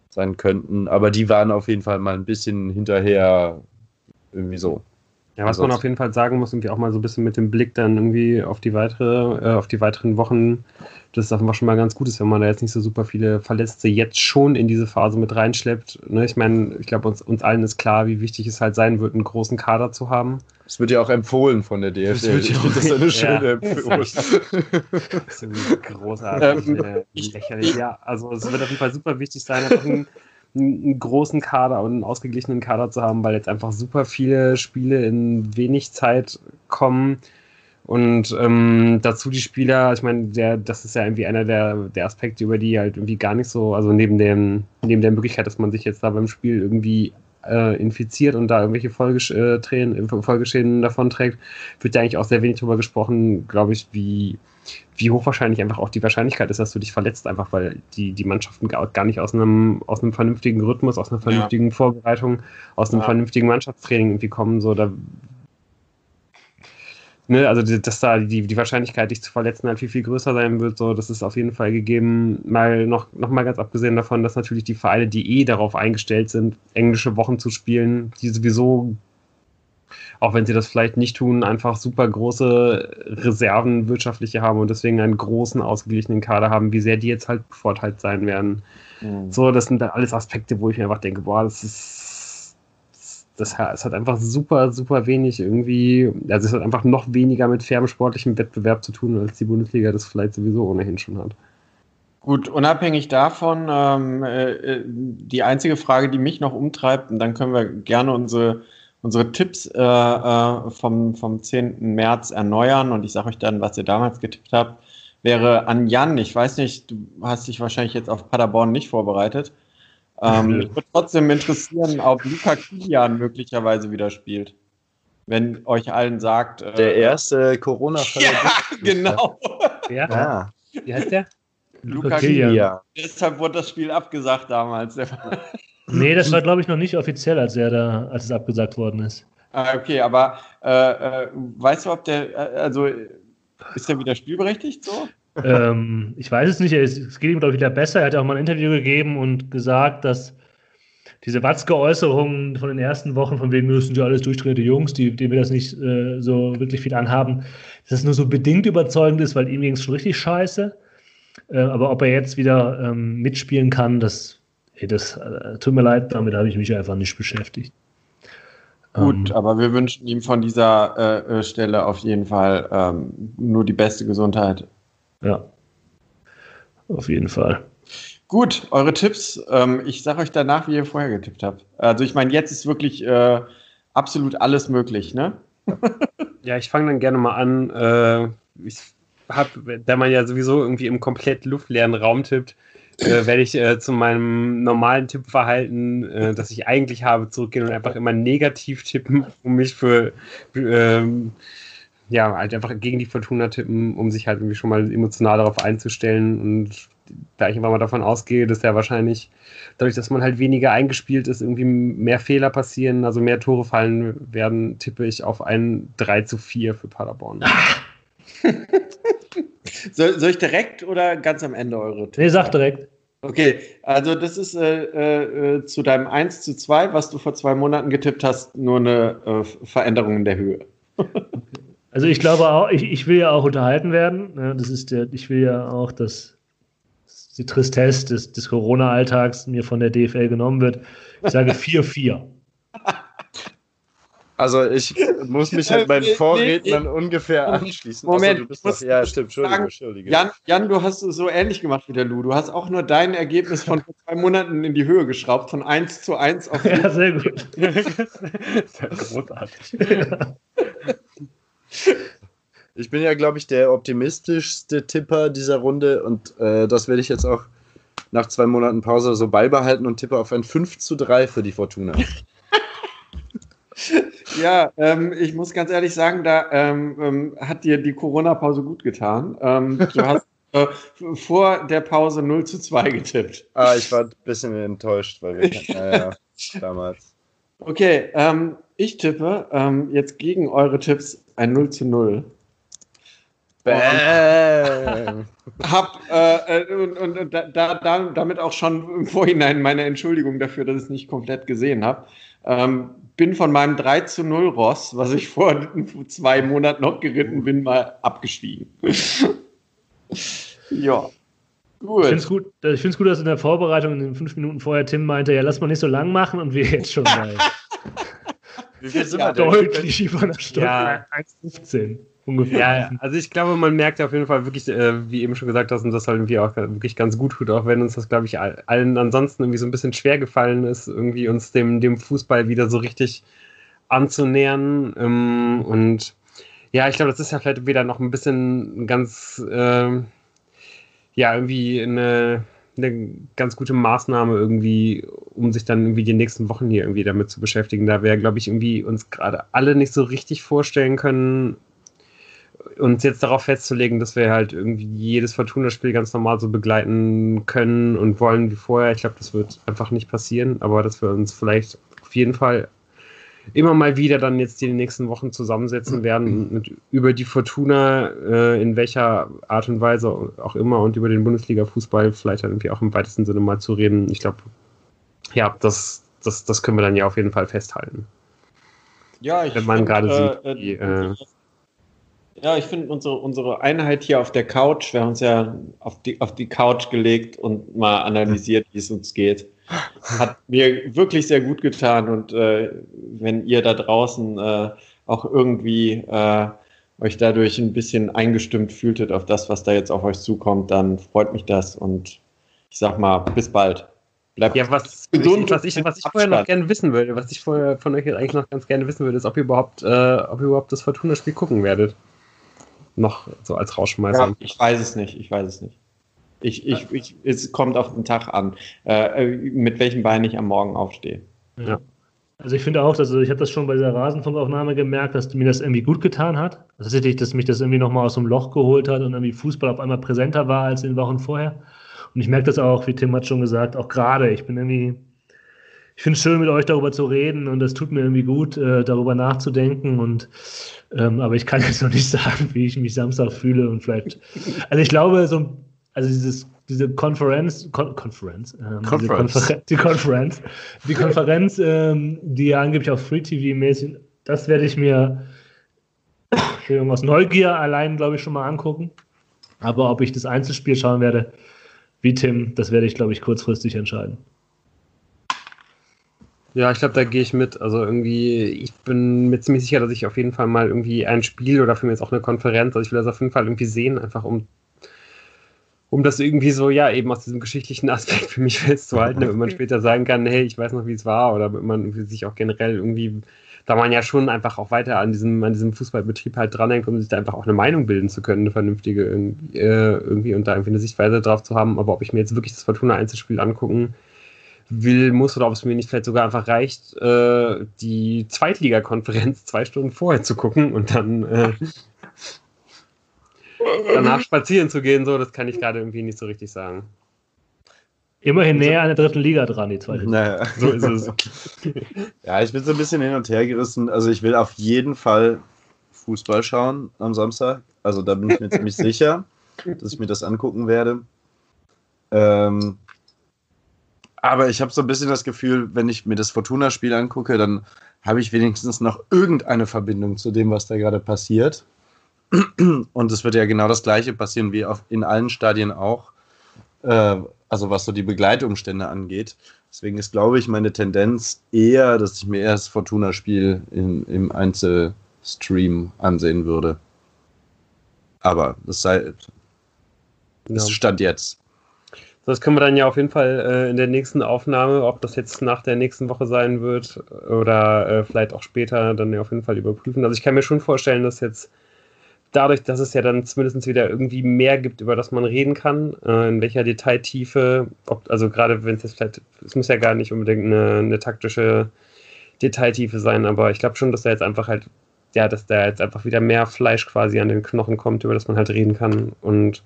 sein könnten. Aber die waren auf jeden Fall mal ein bisschen hinterher irgendwie so. Ja, was man auf jeden Fall sagen muss, irgendwie auch mal so ein bisschen mit dem Blick dann irgendwie auf die weitere, äh, auf die weiteren Wochen, das ist einfach schon mal ganz gut ist, wenn man da jetzt nicht so super viele Verletzte jetzt schon in diese Phase mit reinschleppt. Ne? Ich meine, ich glaube, uns, uns allen ist klar, wie wichtig es halt sein wird, einen großen Kader zu haben. Das wird ja auch empfohlen von der DFL. Das wird ich finde das eine schöne ja. Empfehlung. *laughs* Das ist großartig. Ähm, äh, lächerlich. Ja, also es wird auf jeden Fall super wichtig sein, einen großen Kader und einen ausgeglichenen Kader zu haben, weil jetzt einfach super viele Spiele in wenig Zeit kommen. Und ähm, dazu die Spieler, ich meine, der, das ist ja irgendwie einer der, der Aspekte, über die halt irgendwie gar nicht so, also neben, dem, neben der Möglichkeit, dass man sich jetzt da beim Spiel irgendwie äh, infiziert und da irgendwelche Folgesch äh, Tränen, Folgeschäden davon trägt, wird ja eigentlich auch sehr wenig darüber gesprochen, glaube ich, wie, wie hochwahrscheinlich einfach auch die Wahrscheinlichkeit ist, dass du dich verletzt, einfach weil die, die Mannschaften gar nicht aus einem, aus einem vernünftigen Rhythmus, aus einer vernünftigen ja. Vorbereitung, aus einem ja. vernünftigen Mannschaftstraining irgendwie kommen. So, da ne, also dass da die, die Wahrscheinlichkeit, dich zu verletzen, halt viel, viel größer sein wird, so, das ist auf jeden Fall gegeben. Mal noch, noch mal ganz abgesehen davon, dass natürlich die Vereine, die eh darauf eingestellt sind, englische Wochen zu spielen, die sowieso, auch wenn sie das vielleicht nicht tun, einfach super große Reserven wirtschaftliche haben und deswegen einen großen, ausgeglichenen Kader haben, wie sehr die jetzt halt bevorteilt sein werden. Mhm. So, das sind dann alles Aspekte, wo ich mir einfach denke, boah, das ist das, es hat einfach super, super wenig irgendwie, also es hat einfach noch weniger mit fairem sportlichem Wettbewerb zu tun, als die Bundesliga das vielleicht sowieso ohnehin schon hat. Gut, unabhängig davon, ähm, äh, die einzige Frage, die mich noch umtreibt, und dann können wir gerne unsere, unsere Tipps äh, äh, vom, vom 10. März erneuern und ich sage euch dann, was ihr damals getippt habt, wäre an Jan. Ich weiß nicht, du hast dich wahrscheinlich jetzt auf Paderborn nicht vorbereitet. Ähm, mich würde trotzdem interessieren, ob Luca Kilian möglicherweise wieder spielt. Wenn euch allen sagt. Äh, der erste Corona-Fall. Ja, genau. Ja. ja. Wie heißt der? Luca Kilian. Deshalb wurde das Spiel abgesagt damals. nee, das war, glaube ich, noch nicht offiziell, als, er da, als es abgesagt worden ist. Ah, okay, aber äh, äh, weißt du, ob der, äh, also ist er wieder spielberechtigt so? Ähm, ich weiß es nicht, es geht ihm, glaube ich, wieder besser. Er hat auch mal ein Interview gegeben und gesagt, dass diese Watzke-Äußerungen von den ersten Wochen, von wegen müssen ja alles durchtrainierte Jungs, die, denen wir das nicht äh, so wirklich viel anhaben, dass es nur so bedingt überzeugend ist, weil ihm ging es schon richtig scheiße. Äh, aber ob er jetzt wieder ähm, mitspielen kann, das, ey, das äh, tut mir leid, damit habe ich mich einfach nicht beschäftigt. Gut, ähm, aber wir wünschen ihm von dieser äh, äh, Stelle auf jeden Fall ähm, nur die beste Gesundheit. Ja, auf jeden Fall. Gut, eure Tipps. Ähm, ich sage euch danach, wie ihr vorher getippt habt. Also ich meine, jetzt ist wirklich äh, absolut alles möglich, ne? *laughs* ja, ich fange dann gerne mal an. Äh, ich habe, da man ja sowieso irgendwie im komplett luftleeren Raum tippt, äh, werde ich äh, zu meinem normalen Tippverhalten, äh, das ich eigentlich habe, zurückgehen und einfach immer negativ tippen, um mich für ähm, ja, halt einfach gegen die Fortuna tippen, um sich halt irgendwie schon mal emotional darauf einzustellen. Und da ich einfach mal davon ausgehe, dass ja wahrscheinlich dadurch, dass man halt weniger eingespielt ist, irgendwie mehr Fehler passieren, also mehr Tore fallen werden, tippe ich auf ein 3 zu 4 für Paderborn. *laughs* soll, soll, ich direkt oder ganz am Ende eure Tipps? Nee, sag direkt. Okay, also das ist äh, äh, zu deinem 1 zu 2, was du vor zwei Monaten getippt hast, nur eine äh, Veränderung in der Höhe. Also ich glaube auch, ich, ich will ja auch unterhalten werden. Ja, das ist der, ich will ja auch, dass die Tristesse des, des Corona-Alltags mir von der DFL genommen wird. Ich sage *laughs* 4-4. Also ich muss mich halt meinen Vorrednern nee, nee, ungefähr anschließen. Moment, also, du bist doch, ja, stimmt, Entschuldigung, Entschuldigung. Jan, Jan, du hast es so ähnlich gemacht wie der Lu. Du hast auch nur dein Ergebnis von vor zwei Monaten in die Höhe geschraubt, von 1 zu 1 auf *laughs* Ja, sehr gut. das ist ja großartig. *laughs* Ich bin ja, glaube ich, der optimistischste Tipper dieser Runde und äh, das werde ich jetzt auch nach zwei Monaten Pause so beibehalten und tippe auf ein 5 zu 3 für die Fortuna. *laughs* ja, ähm, ich muss ganz ehrlich sagen, da ähm, ähm, hat dir die Corona-Pause gut getan. Ähm, du *laughs* hast äh, vor der Pause 0 zu 2 getippt. Ah, ich war ein bisschen enttäuscht, weil wir *laughs* naja, damals. Okay, ähm, ich tippe ähm, jetzt gegen eure Tipps ein 0 zu 0. Bam. Hab äh, äh, und, und, und da, da, damit auch schon im Vorhinein meine Entschuldigung dafür, dass ich es nicht komplett gesehen habe. Ähm, bin von meinem 3 zu 0 Ross, was ich vor zwei Monaten noch geritten bin, mal abgestiegen. *laughs* ja. Gut. Ich finde es gut, ich gut, dass in der Vorbereitung in den fünf Minuten vorher Tim meinte, ja, lass mal nicht so lang machen und wir jetzt schon mal. *laughs* Wie viel sind ja, wir Deutlich über eine Stunde. Ja. 1,15 ungefähr. Ja, also ich glaube, man merkt auf jeden Fall wirklich, äh, wie eben schon gesagt hast, und das halt irgendwie auch wirklich ganz gut tut, auch wenn uns das, glaube ich, allen ansonsten irgendwie so ein bisschen schwer gefallen ist, irgendwie uns dem, dem Fußball wieder so richtig anzunähern. Ähm, und Ja, ich glaube, das ist ja vielleicht wieder noch ein bisschen ganz, ähm, ja, irgendwie eine, eine ganz gute Maßnahme irgendwie, um sich dann irgendwie die nächsten Wochen hier irgendwie damit zu beschäftigen. Da wir, glaube ich, irgendwie uns gerade alle nicht so richtig vorstellen können, uns jetzt darauf festzulegen, dass wir halt irgendwie jedes Fortuna-Spiel ganz normal so begleiten können und wollen wie vorher. Ich glaube, das wird einfach nicht passieren, aber dass wir uns vielleicht auf jeden Fall immer mal wieder dann jetzt die nächsten Wochen zusammensetzen werden und über die Fortuna äh, in welcher Art und Weise auch immer und über den Bundesliga-Fußball vielleicht dann irgendwie auch im weitesten Sinne mal zu reden. Ich glaube, ja, das, das, das können wir dann ja auf jeden Fall festhalten. Ja, ich Wenn man gerade äh, sieht, wie, äh, Ja, ich finde unsere, unsere Einheit hier auf der Couch, wir haben uns ja auf die, auf die Couch gelegt und mal analysiert, wie es uns geht. Hat mir wirklich sehr gut getan und äh, wenn ihr da draußen äh, auch irgendwie äh, euch dadurch ein bisschen eingestimmt fühltet auf das, was da jetzt auf euch zukommt, dann freut mich das und ich sag mal, bis bald. Bleibt Ja, was, gesund was ich, was ich vorher noch gerne wissen würde, was ich vorher von euch jetzt eigentlich noch ganz gerne wissen würde, ist, ob ihr überhaupt, äh, ob ihr überhaupt das Fortuna-Spiel gucken werdet. Noch so als Rausschmeißer. Ja, ich weiß es nicht, ich weiß es nicht. Ich, ich, ich, es kommt auf den Tag an, äh, mit welchem Bein ich am Morgen aufstehe. Ja. Also ich finde auch, dass, also ich habe das schon bei dieser Rasenfunkaufnahme gemerkt, dass mir das irgendwie gut getan hat. Also tatsächlich, dass mich das irgendwie nochmal aus dem Loch geholt hat und irgendwie Fußball auf einmal präsenter war als in den Wochen vorher. Und ich merke das auch, wie Tim hat schon gesagt, auch gerade. Ich bin irgendwie, ich finde es schön, mit euch darüber zu reden und das tut mir irgendwie gut, äh, darüber nachzudenken. Und ähm, aber ich kann jetzt noch nicht *laughs* sagen, wie ich mich Samstag fühle und vielleicht. Also ich glaube, so also dieses, diese Konferenz, Kon Konferenz, ähm, diese Conference. Konfer die Konferenz, die Konferenz, ähm, die ja angeblich auf Free TV mäßig, das werde ich mir aus Neugier allein, glaube ich, schon mal angucken. Aber ob ich das Einzelspiel schauen werde, wie Tim, das werde ich, glaube ich, kurzfristig entscheiden. Ja, ich glaube, da gehe ich mit. Also irgendwie, ich bin mir ziemlich sicher, dass ich auf jeden Fall mal irgendwie ein Spiel oder für mich jetzt auch eine Konferenz, also ich will das auf jeden Fall irgendwie sehen, einfach um, um das irgendwie so, ja, eben aus diesem geschichtlichen *laughs* Aspekt für mich festzuhalten, damit man später sagen kann, hey, ich weiß noch, wie es war, oder damit man sich auch generell irgendwie, da man ja schon einfach auch weiter an diesem, an diesem Fußballbetrieb halt dranhängt, um sich da einfach auch eine Meinung bilden zu können, eine vernünftige irgendwie, äh, irgendwie und da irgendwie eine Sichtweise drauf zu haben. Aber ob ich mir jetzt wirklich das Fortuna-Einzelspiel angucken will, muss oder ob es mir nicht vielleicht sogar einfach reicht, äh, die Zweitligakonferenz *laughs* zwei Stunden vorher zu gucken und dann äh, danach spazieren zu gehen, so, das kann ich gerade irgendwie nicht so richtig sagen. Immerhin näher an der dritten Liga dran, die zweite. Naja. So ist es. *laughs* Ja, ich bin so ein bisschen hin und her gerissen. Also ich will auf jeden Fall Fußball schauen am Samstag. Also da bin ich mir ziemlich *laughs* sicher, dass ich mir das angucken werde. Ähm, aber ich habe so ein bisschen das Gefühl, wenn ich mir das Fortuna-Spiel angucke, dann habe ich wenigstens noch irgendeine Verbindung zu dem, was da gerade passiert. *clears throat* Und es wird ja genau das Gleiche passieren wie auf, in allen Stadien auch. Äh, also was so die Begleitumstände angeht. Deswegen ist, glaube ich, meine Tendenz eher, dass ich mir erst Fortuna-Spiel im Einzelstream ansehen würde. Aber das sei das Ja. Stand jetzt. Das können wir dann ja auf jeden Fall äh, in der nächsten Aufnahme, ob das jetzt nach der nächsten Woche sein wird oder äh, vielleicht auch später, dann ja auf jeden Fall überprüfen. Also ich kann mir schon vorstellen, dass jetzt dadurch, dass es ja dann zumindest wieder irgendwie mehr gibt, über das man reden kann, äh, in welcher Detailtiefe, ob, also gerade wenn es jetzt vielleicht, es muss ja gar nicht unbedingt eine, eine taktische Detailtiefe sein, aber ich glaube schon, dass da jetzt einfach halt, ja, dass da jetzt einfach wieder mehr Fleisch quasi an den Knochen kommt, über das man halt reden kann und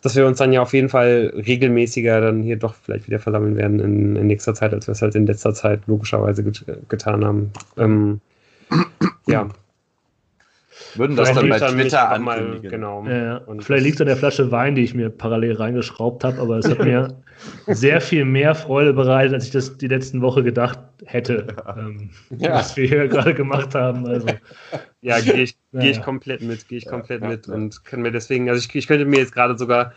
dass wir uns dann ja auf jeden Fall regelmäßiger dann hier doch vielleicht wieder versammeln werden in, in nächster Zeit, als wir es halt in letzter Zeit logischerweise get getan haben. Ähm, ja, Würden das dann bei Twitter auch mal, ankündigen. genau. Ja, ja. Und Vielleicht liegt es an der Flasche Wein, die ich mir parallel reingeschraubt habe, aber es hat mir *laughs* sehr viel mehr Freude bereitet, als ich das die letzten Woche gedacht hätte, ähm, Ja. was wir hier gerade gemacht haben. Also, Ja, gehe ich, Ja, geh ich ja. komplett mit, gehe ich komplett ja, mit ja. und kann mir deswegen, also ich, ich könnte mir jetzt gerade sogar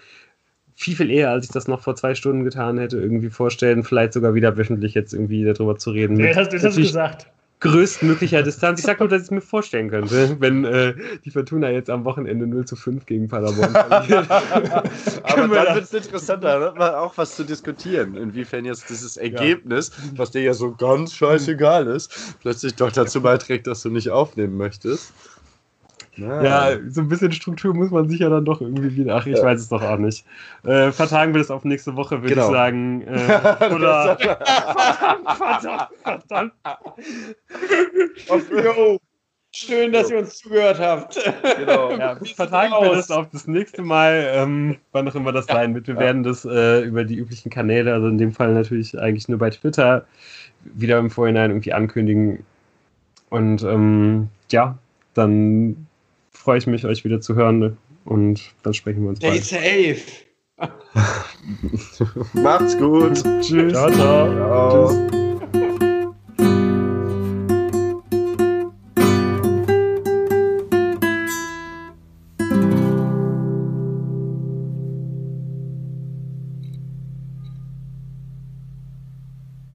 viel, viel eher, als ich das noch vor zwei Stunden getan hätte, irgendwie vorstellen, vielleicht sogar wieder wöchentlich jetzt irgendwie darüber zu reden. ja, Mit das, das hast du gesagt. Größtmöglicher Distanz. Ich sag nur, dass ich es mir vorstellen könnte, wenn äh, die Fortuna jetzt am Wochenende 0 zu 5 gegen Paderborn verliert. *laughs* Aber dann wird es interessanter, man auch was zu diskutieren, inwiefern jetzt dieses Ergebnis, was dir ja so ganz scheißegal ist, plötzlich doch dazu beiträgt, dass du nicht aufnehmen möchtest. Ja, so ein bisschen Struktur muss man sich ja dann doch irgendwie wieder. Ach, ich weiß es doch auch nicht. Äh, vertagen wir das auf nächste Woche, würde Genau. ich sagen. Äh, *laughs* oder. *laughs* verdammt, verdammt, *laughs* verdammt. Jo, schön, dass ihr uns zugehört habt. genau. Ja, vertagen wir das auf das nächste Mal, ähm, wann auch immer das sein wird. Wir werden das äh, über die üblichen Kanäle, also in dem Fall natürlich eigentlich nur bei Twitter, wieder im Vorhinein irgendwie ankündigen. Und ähm, ja, dann freue ich mich, euch wieder zu hören und dann sprechen wir uns Stay bald. safe. *laughs* Macht's gut. Tschüss. Ciao, ciao. Ciao. Tschüss.